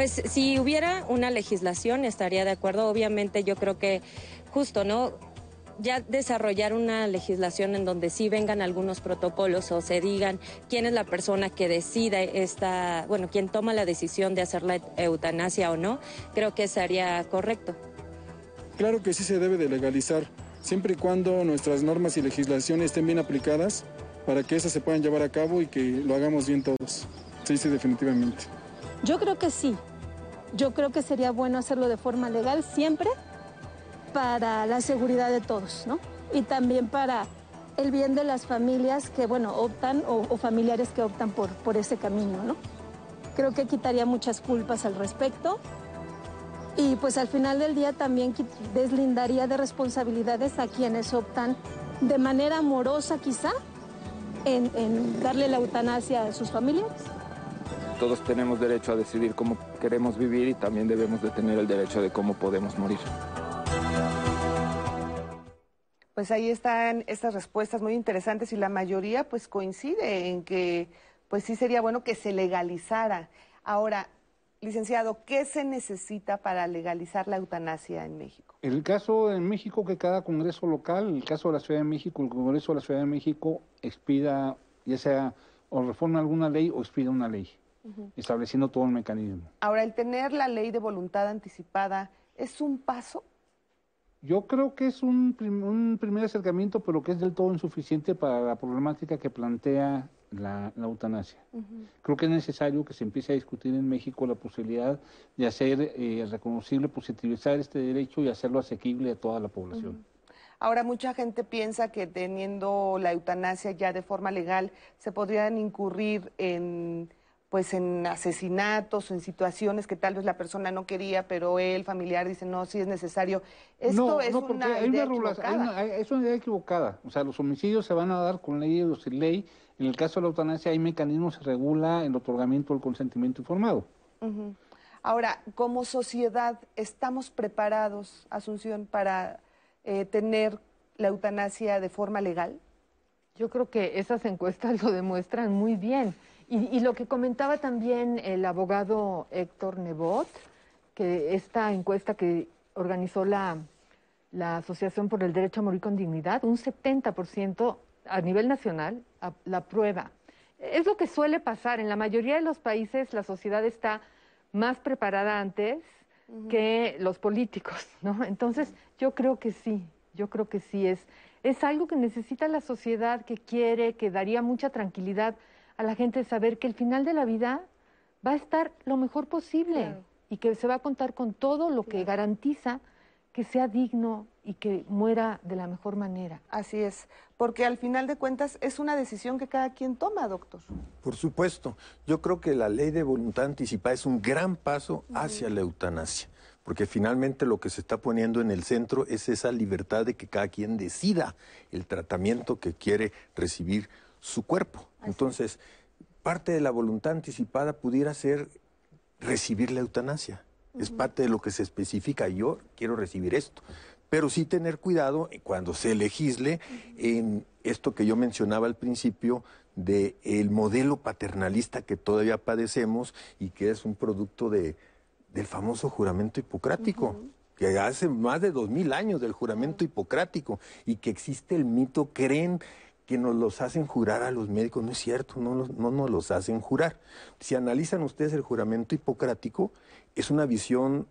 Pues si hubiera una legislación estaría de acuerdo. Obviamente yo creo que justo, ¿no? ya desarrollar una legislación en donde sí vengan algunos protocolos o se digan quién es la persona que decida esta, bueno, quién toma la decisión de hacer la eutanasia o no, creo que sería correcto. Claro que sí se debe de legalizar, siempre y cuando nuestras normas y legislaciones estén bien aplicadas para que esas se puedan llevar a cabo y que lo hagamos bien todos. Sí, sí, definitivamente. Yo creo que sí. Yo creo que sería bueno hacerlo de forma legal siempre para la seguridad de todos, ¿no? Y también para el bien de las familias que, bueno, optan o, familiares que optan por, por ese camino, ¿no? Creo que quitaría muchas culpas al respecto y pues al final del día también deslindaría de responsabilidades a quienes optan de manera amorosa quizá en, en darle la eutanasia a sus familiares. Todos tenemos derecho a decidir cómo queremos vivir y también debemos de tener el derecho de cómo podemos morir. Pues ahí están estas respuestas muy interesantes y la mayoría pues coincide en que pues sí sería bueno que se legalizara. Ahora, licenciado, ¿qué se necesita para legalizar la eutanasia en México? El caso en México que cada Congreso local, el caso de la Ciudad de México, el Congreso de la Ciudad de México expida, ya sea o reforma alguna ley o expida una ley, estableciendo todo el mecanismo. Ahora, el tener la ley de voluntad anticipada es un paso. Yo creo que es un, prim- un primer acercamiento, pero que es del todo insuficiente para la problemática que plantea la, la eutanasia. Creo que es necesario que se empiece a discutir en México la posibilidad de hacer eh, reconocible, positivizar este derecho y hacerlo asequible a toda la población. Ahora, mucha gente piensa que teniendo la eutanasia ya de forma legal se podrían incurrir en pues en asesinatos o en situaciones que tal vez la persona no quería, pero el familiar dice, no, sí es necesario. Esto no, es no, porque una hay idea una regulación- hay equivocada. una- hay- es una idea equivocada. O sea, los homicidios se van a dar con ley o sin ley. En el caso de la eutanasia hay mecanismos que regula el otorgamiento del consentimiento informado. Ahora, como sociedad, ¿estamos preparados, Asunción, para eh, tener la eutanasia de forma legal? Yo creo que esas encuestas lo demuestran muy bien. Y, y lo que comentaba también el abogado Héctor Nebot, que esta encuesta que organizó la, la Asociación por el Derecho a Morir con Dignidad, un 70% a nivel nacional a- la prueba. Es lo que suele pasar. En la mayoría de los países la sociedad está más preparada antes que los políticos, ¿no? Entonces, yo creo que sí, yo creo que sí es, es algo que necesita la sociedad, que quiere, que daría mucha tranquilidad a la gente saber que el final de la vida va a estar lo mejor posible Claro. y que se va a contar con todo lo que garantiza que sea digno y que muera de la mejor manera. Así es, porque al final de cuentas es una decisión que cada quien toma, doctor. Por supuesto, yo creo que la ley de voluntad anticipada es un gran paso hacia la eutanasia, porque finalmente lo que se está poniendo en el centro es esa libertad de que cada quien decida el tratamiento que quiere recibir su cuerpo. Entonces, parte de la voluntad anticipada pudiera ser recibir la eutanasia. Es parte de lo que se especifica. Yo quiero recibir esto. Pero sí tener cuidado cuando se legisle en esto que yo mencionaba al principio de el modelo paternalista que todavía padecemos y que es un producto de, del famoso juramento hipocrático, que hace más de dos mil años del juramento hipocrático y que existe el mito, creen que nos los hacen jurar a los médicos. No es cierto, no, los- no nos los hacen jurar. Si analizan ustedes el juramento hipocrático, es una visión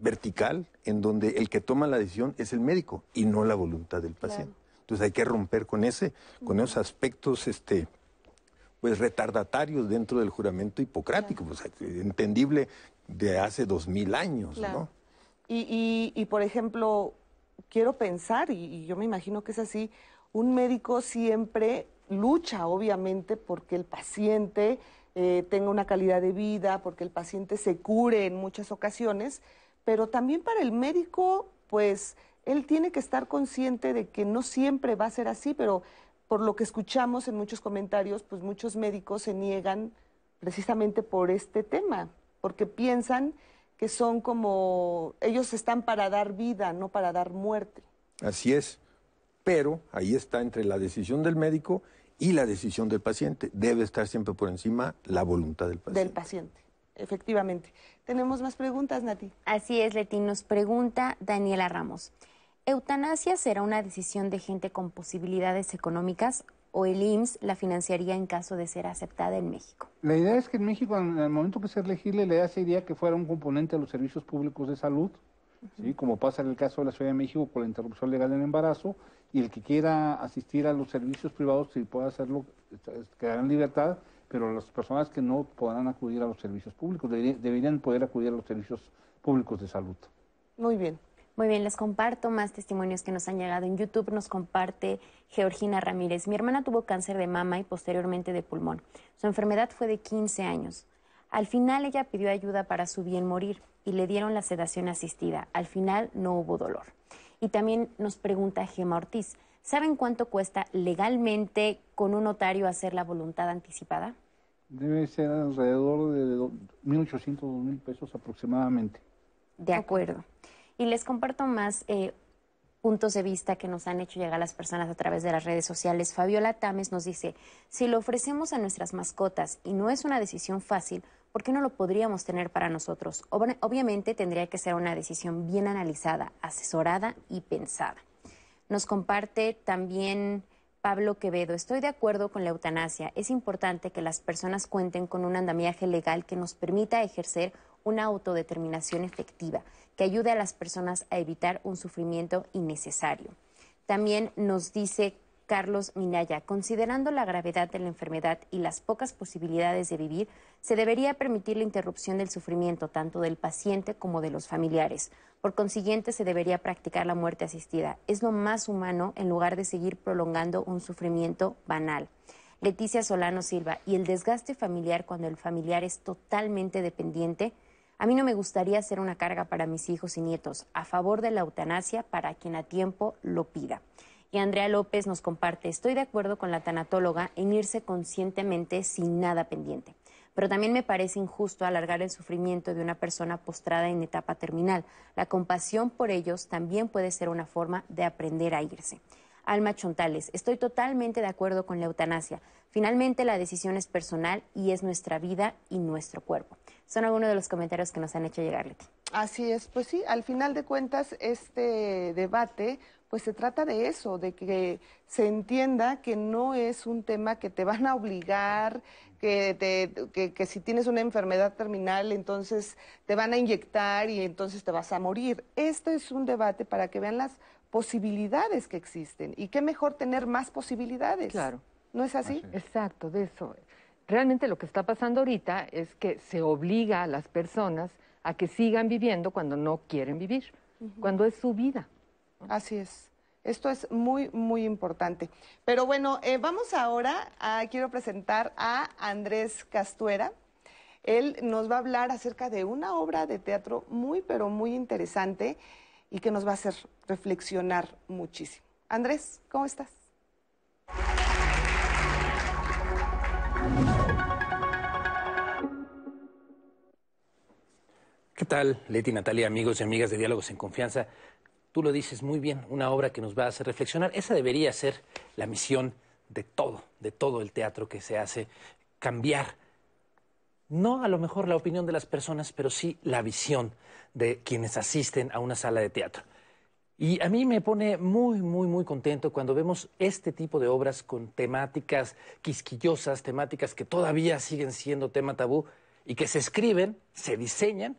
vertical en donde el que toma la decisión es el médico y no la voluntad del paciente. Entonces hay que romper con ese, con esos aspectos este, pues retardatarios dentro del juramento hipocrático, pues, entendible de hace dos mil años, Claro. ¿no? Y, y, y, por ejemplo, quiero pensar, y, y yo me imagino que es así, un médico siempre lucha, obviamente, porque el paciente eh, tenga una calidad de vida, porque el paciente se cure en muchas ocasiones, pero también para el médico, pues, él tiene que estar consciente de que no siempre va a ser así, pero por lo que escuchamos en muchos comentarios, pues muchos médicos se niegan precisamente por este tema, porque piensan que son como, ellos están para dar vida, no para dar muerte. Así es. Pero ahí está entre la decisión del médico y la decisión del paciente. Debe estar siempre por encima la voluntad del paciente. del paciente, efectivamente. Tenemos más preguntas, Nati. Así es, Leti. Nos pregunta Daniela Ramos. ¿Eutanasia será una decisión de gente con posibilidades económicas o el IMSS la financiaría en caso de ser aceptada en México? La idea es que en México, en el momento que se legisle, la idea sería que fuera un componente de los servicios públicos de salud, ¿sí? como pasa en el caso de la Ciudad de México con la interrupción legal del embarazo, y el que quiera asistir a los servicios privados, si puede hacerlo, quedará en libertad, pero las personas que no podrán acudir a los servicios públicos deberían poder acudir a los servicios públicos de salud. Muy bien. Muy bien, les comparto más testimonios que nos han llegado en YouTube. Nos comparte Georgina Ramírez. Mi hermana tuvo cáncer de mama y posteriormente de pulmón. Su enfermedad fue de 15 años. Al final ella pidió ayuda para su bien morir y le dieron la sedación asistida. Al final no hubo dolor. Y también nos pregunta Gema Ortiz, ¿saben cuánto cuesta legalmente con un notario hacer la voluntad anticipada? Debe ser alrededor de 1.800, 2.000 pesos aproximadamente. De acuerdo. Y les comparto más eh, puntos de vista que nos han hecho llegar las personas a través de las redes sociales. Fabiola Tames nos dice, si lo ofrecemos a nuestras mascotas y no es una decisión fácil, ¿por qué no lo podríamos tener para nosotros? Obviamente tendría que ser una decisión bien analizada, asesorada y pensada. Nos comparte también Pablo Quevedo, estoy de acuerdo con la eutanasia. Es importante que las personas cuenten con un andamiaje legal que nos permita ejercer una autodeterminación efectiva que ayude a las personas a evitar un sufrimiento innecesario. También nos dice Carlos Minaya, considerando la gravedad de la enfermedad y las pocas posibilidades de vivir, se debería permitir la interrupción del sufrimiento tanto del paciente como de los familiares. Por consiguiente, se debería practicar la muerte asistida. Es lo más humano en lugar de seguir prolongando un sufrimiento banal. Leticia Solano Silva, y el desgaste familiar cuando el familiar es totalmente dependiente, a mí no me gustaría ser una carga para mis hijos y nietos, a favor de la eutanasia para quien a tiempo lo pida. Y Andrea López nos comparte, estoy de acuerdo con la tanatóloga en irse conscientemente sin nada pendiente. Pero también me parece injusto alargar el sufrimiento de una persona postrada en etapa terminal. La compasión por ellos también puede ser una forma de aprender a irse. Alma Chontales, estoy totalmente de acuerdo con la eutanasia. Finalmente la decisión es personal y es nuestra vida y nuestro cuerpo. Son algunos de los comentarios que nos han hecho llegar, Leti. Así es, pues sí, al final de cuentas este debate pues se trata de eso, de que se entienda que no es un tema que te van a obligar, que, te, que, si tienes una enfermedad terminal entonces te van a inyectar y entonces te vas a morir. Este es un debate para que vean las posibilidades que existen y qué mejor tener más posibilidades. Claro. ¿No es así? Exacto, de eso. Realmente lo que está pasando ahorita es que se obliga a las personas a que sigan viviendo cuando no quieren vivir, cuando es su vida. Así es. Esto es muy, muy importante. Pero bueno, eh, vamos ahora a, quiero presentar a Andrés Castuera. Él nos va a hablar acerca de una obra de teatro muy, pero muy interesante y que nos va a hacer reflexionar muchísimo. Andrés, ¿cómo estás? ¿Qué tal, Leti, Natalia, amigos y amigas de Diálogos en Confianza? Tú lo dices muy bien, una obra que nos va a hacer reflexionar. Esa debería ser la misión de todo, de todo el teatro que se hace, cambiar, no a lo mejor la opinión de las personas, pero sí la visión de quienes asisten a una sala de teatro. Y a mí me pone muy, muy, muy contento cuando vemos este tipo de obras con temáticas quisquillosas, temáticas que todavía siguen siendo tema tabú y que se escriben, se diseñan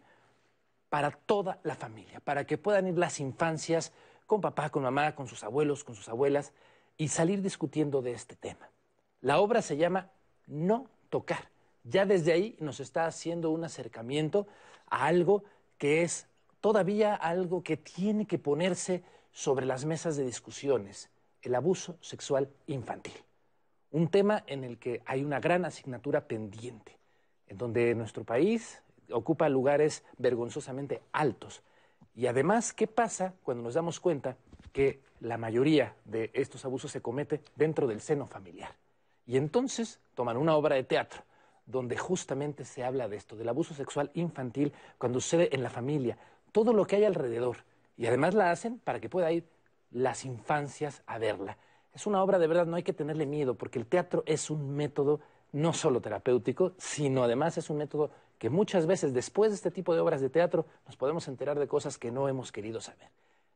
para toda la familia, para que puedan ir las infancias con papá, con mamá, con sus abuelos, con sus abuelas y salir discutiendo de este tema. La obra se llama No tocar. Ya desde ahí nos está haciendo un acercamiento a algo que es todavía algo que tiene que ponerse sobre las mesas de discusiones, el abuso sexual infantil. Un tema en el que hay una gran asignatura pendiente, en donde nuestro país, ocupa lugares vergonzosamente altos. Y además, ¿qué pasa cuando nos damos cuenta que la mayoría de estos abusos se comete dentro del seno familiar? Y entonces toman una obra de teatro donde justamente se habla de esto, del abuso sexual infantil cuando sucede en la familia, todo lo que hay alrededor. Y además la hacen para que pueda ir las infancias a verla. Es una obra de verdad, no hay que tenerle miedo, porque el teatro es un método no solo terapéutico, sino además es un método que muchas veces después de este tipo de obras de teatro nos podemos enterar de cosas que no hemos querido saber.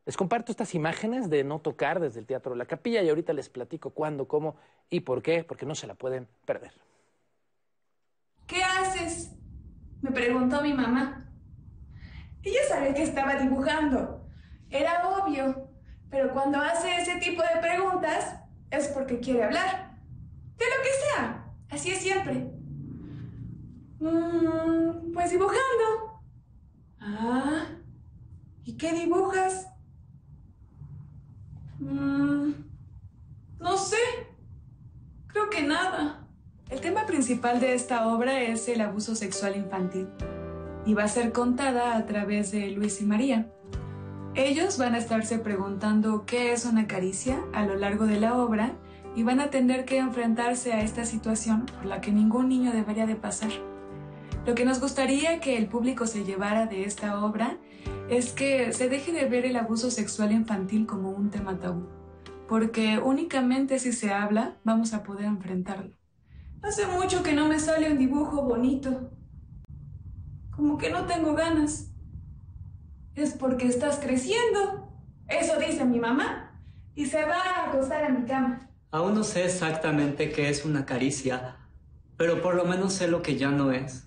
Les comparto estas imágenes de no tocar desde el Teatro La Capilla y ahorita les platico cuándo, cómo y por qué, porque no se la pueden perder. ¿Qué haces? Me preguntó mi mamá. Ella sabía que estaba dibujando. Era obvio, pero cuando hace ese tipo de preguntas es porque quiere hablar. De lo que sea. Así es siempre. Mm, pues dibujando. Ah, ¿y qué dibujas? Mm, no sé. Creo que nada. El tema principal de esta obra es el abuso sexual infantil y va a ser contada a través de Luis y María. Ellos van a estarse preguntando qué es una caricia a lo largo de la obra y van a tener que enfrentarse a esta situación por la que ningún niño debería de pasar. Lo que nos gustaría que el público se llevara de esta obra es que se deje de ver el abuso sexual infantil como un tema tabú, porque únicamente si se habla vamos a poder enfrentarlo. Hace mucho que no me sale un dibujo bonito. Como que no tengo ganas. Es porque estás creciendo. Eso dice mi mamá. Y se va a acostar a mi cama. Aún no sé exactamente qué es una caricia, pero por lo menos sé lo que ya no es.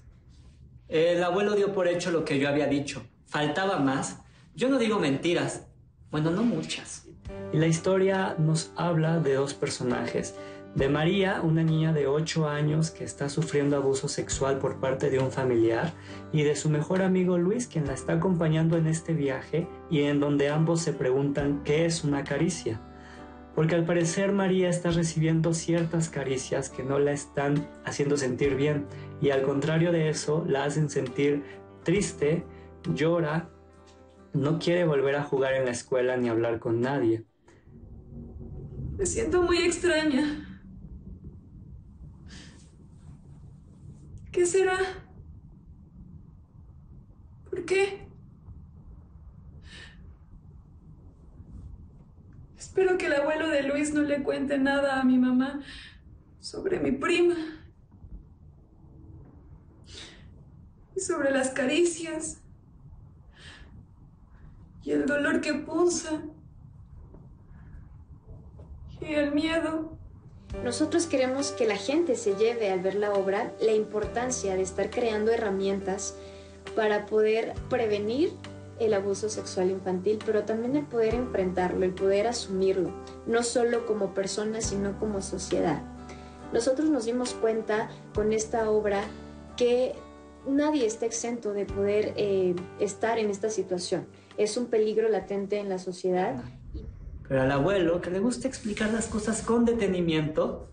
El abuelo dio por hecho lo que yo había dicho. Faltaba más. Yo no digo mentiras. Bueno, no muchas. Y la historia nos habla de dos personajes. De María, una niña de 8 años que está sufriendo abuso sexual por parte de un familiar, y de su mejor amigo Luis, quien la está acompañando en este viaje y en donde ambos se preguntan qué es una caricia. Porque al parecer María está recibiendo ciertas caricias que no la están haciendo sentir bien y al contrario de eso la hacen sentir triste, llora, no quiere volver a jugar en la escuela ni hablar con nadie. Me siento muy extraña. ¿Qué será? ¿Por qué? Espero que el abuelo de Luis no le cuente nada a mi mamá sobre mi prima. Y sobre las caricias. Y el dolor que punza. Y el miedo. Nosotros queremos que la gente se lleve al ver la obra la importancia de estar creando herramientas para poder prevenir el abuso sexual infantil, pero también el poder enfrentarlo, el poder asumirlo, no solo como persona, sino como sociedad. Nosotros nos dimos cuenta con esta obra que nadie está exento de poder eh, estar en esta situación. Es un peligro latente en la sociedad. Pero al abuelo, que le gusta explicar las cosas con detenimiento,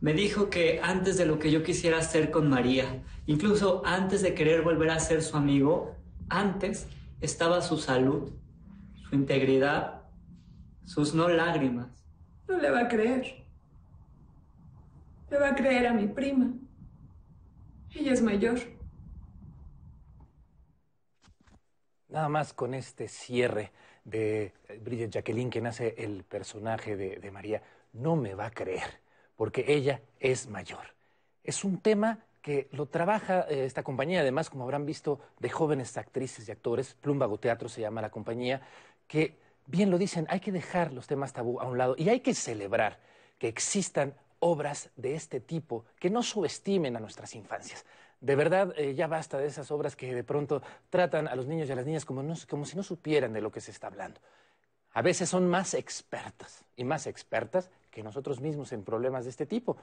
me dijo que antes de lo que yo quisiera hacer con María, incluso antes de querer volver a ser su amigo, antes estaba su salud, su integridad, sus no lágrimas. No le va a creer. Le va a creer a mi prima. Ella es mayor. Nada más con este cierre de Bridget Jacqueline, que nace el personaje de, de María, no me va a creer, porque ella es mayor. Es un tema que lo trabaja eh, esta compañía, además, como habrán visto, de jóvenes actrices y actores, Plumbago Teatro se llama la compañía, que bien lo dicen, hay que dejar los temas tabú a un lado y hay que celebrar que existan obras de este tipo que no subestimen a nuestras infancias. De verdad, eh, ya basta de esas obras que de pronto tratan a los niños y a las niñas como, como si no supieran de lo que se está hablando. A veces son más expertas y más expertas que nosotros mismos en problemas de este tipo.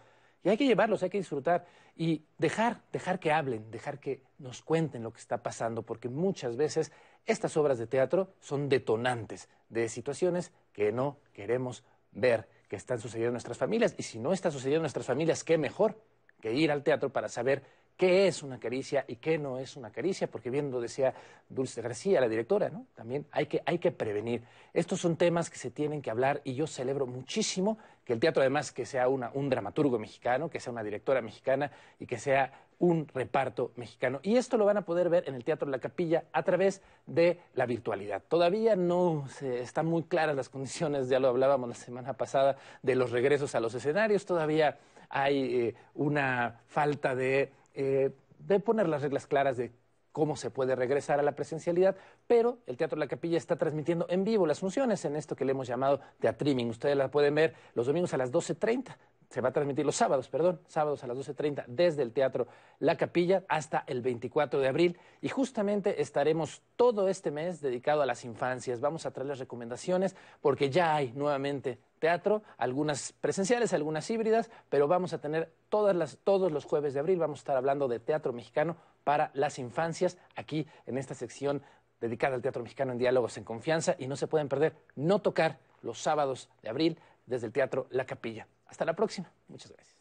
Y hay que llevarlos, hay que disfrutar y dejar, dejar que hablen, dejar que nos cuenten lo que está pasando, porque muchas veces estas obras de teatro son detonantes de situaciones que no queremos ver que están sucediendo en nuestras familias. Y si no está sucediendo en nuestras familias, qué mejor que ir al teatro para saber qué es una caricia y qué no es una caricia, porque bien lo decía Dulce García, la directora, ¿no? También hay que, hay que prevenir. Estos son temas que se tienen que hablar y yo celebro muchísimo que el teatro además que sea un dramaturgo mexicano, que sea una directora mexicana y que sea un reparto mexicano. Y esto lo van a poder ver en el Teatro la Capilla a través de la virtualidad. Todavía no se, están muy claras las condiciones, ya lo hablábamos la semana pasada, de los regresos a los escenarios. Todavía hay eh, una falta de, eh, de poner las reglas claras de cómo se puede regresar a la presencialidad, pero el Teatro La Capilla está transmitiendo en vivo las funciones en esto que le hemos llamado teatriming. Ustedes la pueden ver los domingos a las 12.30 se va a transmitir los sábados, perdón, sábados a las 12.30 desde el Teatro La Capilla hasta el 24 de abril y justamente estaremos todo este mes dedicado a las infancias. Vamos a traerles recomendaciones porque ya hay nuevamente teatro, algunas presenciales, algunas híbridas, pero vamos a tener todas las, todos los jueves de abril, vamos a estar hablando de teatro mexicano para las infancias aquí en esta sección dedicada al teatro mexicano en diálogos en confianza y no se pueden perder no tocar los sábados de abril desde el Teatro La Capilla. Hasta la próxima. Muchas gracias.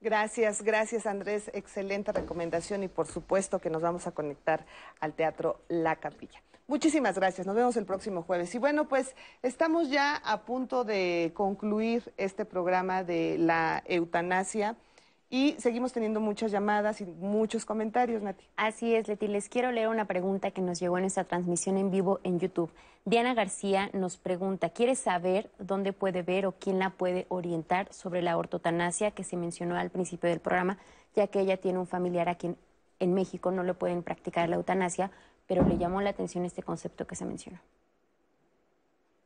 Gracias, gracias Andrés. Excelente recomendación y por supuesto que nos vamos a conectar al Teatro La Capilla. Muchísimas gracias. Nos vemos el próximo jueves. Y bueno, pues estamos ya a punto de concluir este programa de la eutanasia. Y seguimos teniendo muchas llamadas y muchos comentarios, Nati. Así es, Leti. Les quiero leer una pregunta que nos llegó en esta transmisión en vivo en YouTube. Diana García nos pregunta, ¿quiere saber dónde puede ver o quién la puede orientar sobre la ortotanasia que se mencionó al principio del programa, ya que ella tiene un familiar a quien en México no le pueden practicar la eutanasia, pero le llamó la atención este concepto que se mencionó?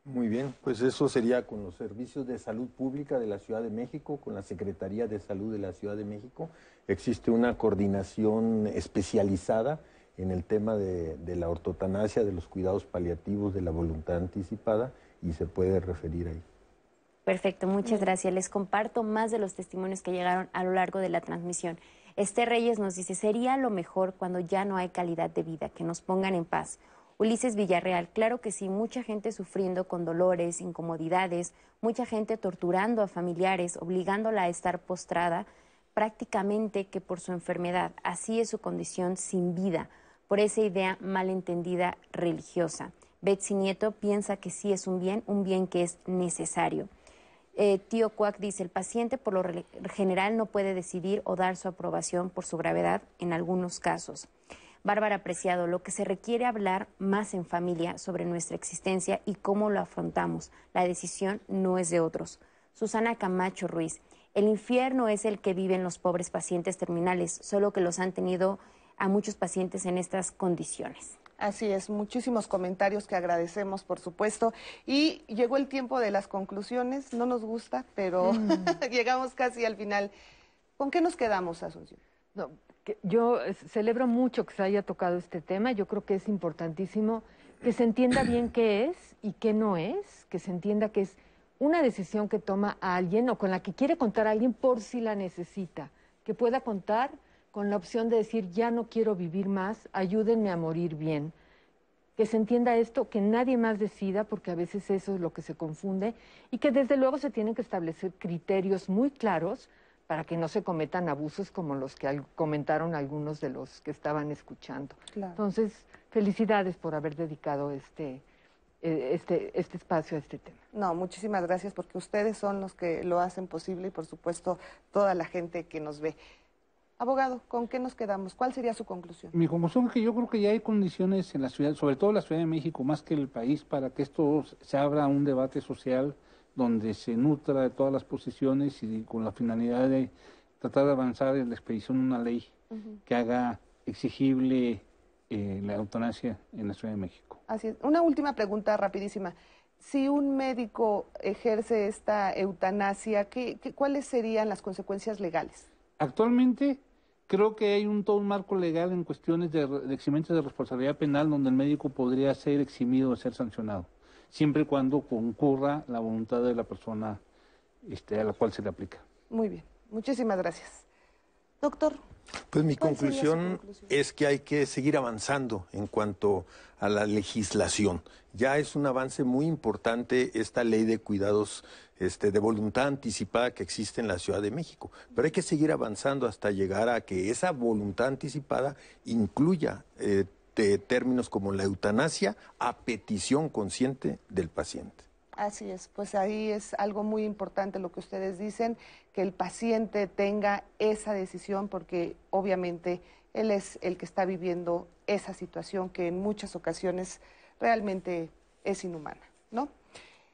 Muy bien, pues eso sería con los servicios de salud pública de la Ciudad de México, con la Secretaría de Salud de la Ciudad de México. Existe una coordinación especializada en el tema de, la ortotanasia, de los cuidados paliativos, de la voluntad anticipada y se puede referir ahí. Perfecto, muchas gracias. Les comparto más de los testimonios que llegaron a lo largo de la transmisión. Este Reyes nos dice, sería lo mejor cuando ya no hay calidad de vida, que nos pongan en paz. Ulises Villarreal, claro que sí, mucha gente sufriendo con dolores, incomodidades, mucha gente torturando a familiares, obligándola a estar postrada, prácticamente que por su enfermedad. Así es su condición sin vida, por esa idea malentendida religiosa. Betsy Nieto piensa que sí es un bien, un bien que es necesario. Eh, tío Cuac dice, el paciente por lo general no puede decidir o dar su aprobación por su gravedad en algunos casos. Bárbara Apreciado, lo que se requiere hablar más en familia sobre nuestra existencia y cómo lo afrontamos. La decisión no es de otros. Susana Camacho Ruiz, el infierno es el que viven los pobres pacientes terminales, solo que los han tenido a muchos pacientes en estas condiciones. Así es, muchísimos comentarios que agradecemos, por supuesto. Y llegó el tiempo de las conclusiones, no nos gusta, pero mm. llegamos casi al final. ¿Con qué nos quedamos, Asunción? No, yo celebro mucho que se haya tocado este tema. Yo creo que es importantísimo que se entienda bien qué es y qué no es, que se entienda que es una decisión que toma alguien o con la que quiere contar a alguien por si la necesita, que pueda contar con la opción de decir ya no quiero vivir más, ayúdenme a morir bien. Que se entienda esto, que nadie más decida, porque a veces eso es lo que se confunde, y que desde luego se tienen que establecer criterios muy claros para que no se cometan abusos como los que comentaron algunos de los que estaban escuchando. Entonces, felicidades por haber dedicado este, eh, este, este espacio a este tema. No, muchísimas gracias porque ustedes son los que lo hacen posible y por supuesto toda la gente que nos ve. Abogado, ¿con qué nos quedamos? ¿Cuál sería su conclusión? Mi conclusión es que yo creo que ya hay condiciones en la ciudad, sobre todo en la Ciudad de México, más que el país, para que esto se abra un debate social donde se nutra de todas las posiciones y con la finalidad de tratar de avanzar en la expedición de una ley que haga exigible eh, la eutanasia en la Ciudad de México. Así es. Una última pregunta rapidísima. Si un médico ejerce esta eutanasia, ¿qué, cuáles serían las consecuencias legales? Actualmente creo que hay un todo un marco legal en cuestiones de, de de responsabilidad penal donde el médico podría ser eximido de ser sancionado siempre y cuando concurra la voluntad de la persona este, a la cual se le aplica. Muy bien, muchísimas gracias. Doctor. Pues mi conclusión, es que hay que seguir avanzando en cuanto a la legislación. Ya es un avance muy importante esta ley de cuidados este, de voluntad anticipada que existe en la Ciudad de México, pero hay que seguir avanzando hasta llegar a que esa voluntad anticipada incluya eh, de términos como la eutanasia a petición consciente del paciente. Así es, pues ahí es algo muy importante lo que ustedes dicen, que el paciente tenga esa decisión porque obviamente él es el que está viviendo esa situación que en muchas ocasiones realmente es inhumana, ¿no?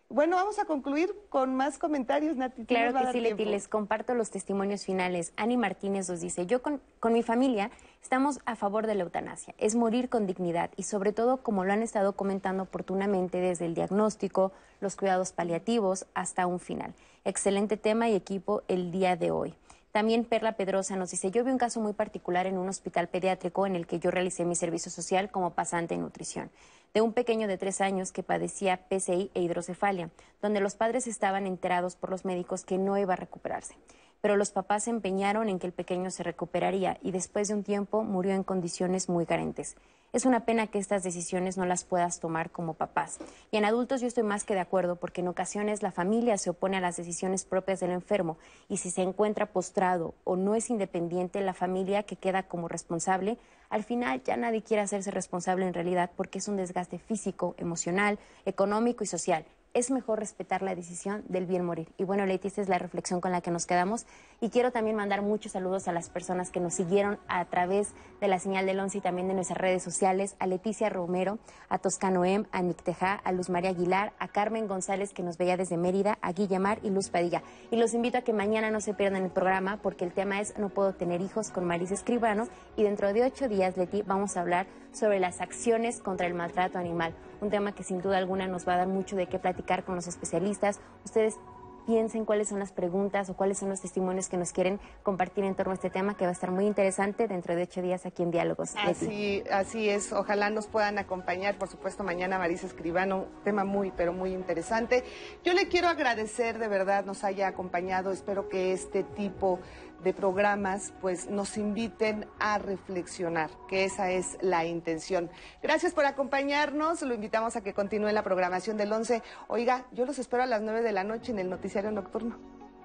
Bueno, vamos a concluir con más comentarios, Nati. Claro que sí, Leti, les comparto los testimonios finales. Ani Martínez nos dice, yo con, con mi familia estamos a favor de la eutanasia. Es morir con dignidad y sobre todo, como lo han estado comentando oportunamente, desde el diagnóstico, los cuidados paliativos hasta un final. Excelente tema y equipo el día de hoy. También Perla Pedrosa nos dice, yo vi un caso muy particular en un hospital pediátrico en el que yo realicé mi servicio social como pasante en nutrición, de un pequeño de tres años que padecía PCI e hidrocefalia, donde los padres estaban enterados por los médicos que no iba a recuperarse. Pero los papás se empeñaron en que el pequeño se recuperaría y después de un tiempo murió en condiciones muy carentes. Es una pena que estas decisiones no las puedas tomar como papás. Y en adultos yo estoy más que de acuerdo porque en ocasiones la familia se opone a las decisiones propias del enfermo y si se encuentra postrado o no es independiente la familia que queda como responsable, al final ya nadie quiere hacerse responsable en realidad porque es un desgaste físico, emocional, económico y social es mejor respetar la decisión del bien morir. Y bueno, Leti, esta es la reflexión con la que nos quedamos. Y quiero también mandar muchos saludos a las personas que nos siguieron a través de la señal del 11 y también de nuestras redes sociales, a Leticia Romero, a Toscano M, a Nick a Luz María Aguilar, a Carmen González, que nos veía desde Mérida, a Guillamar y Luz Padilla. Y los invito a que mañana no se pierdan el programa porque el tema es No puedo tener hijos con Marisa Escribano. Y dentro de ocho días, Leti, vamos a hablar sobre las acciones contra el maltrato animal un tema que sin duda alguna nos va a dar mucho de qué platicar con los especialistas. Ustedes piensen cuáles son las preguntas o cuáles son los testimonios que nos quieren compartir en torno a este tema que va a estar muy interesante dentro de ocho días aquí en Diálogos. Así, así es, ojalá nos puedan acompañar, por supuesto, mañana Marisa Escribano, tema muy, pero muy interesante. Yo le quiero agradecer de verdad nos haya acompañado, espero que este tipo de programas pues nos inviten a reflexionar, que esa es la intención. Gracias por acompañarnos, lo invitamos a que continúe la programación del 11. Oiga, yo los espero a las 9 de la noche en el noticiario nocturno.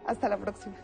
Hasta la próxima.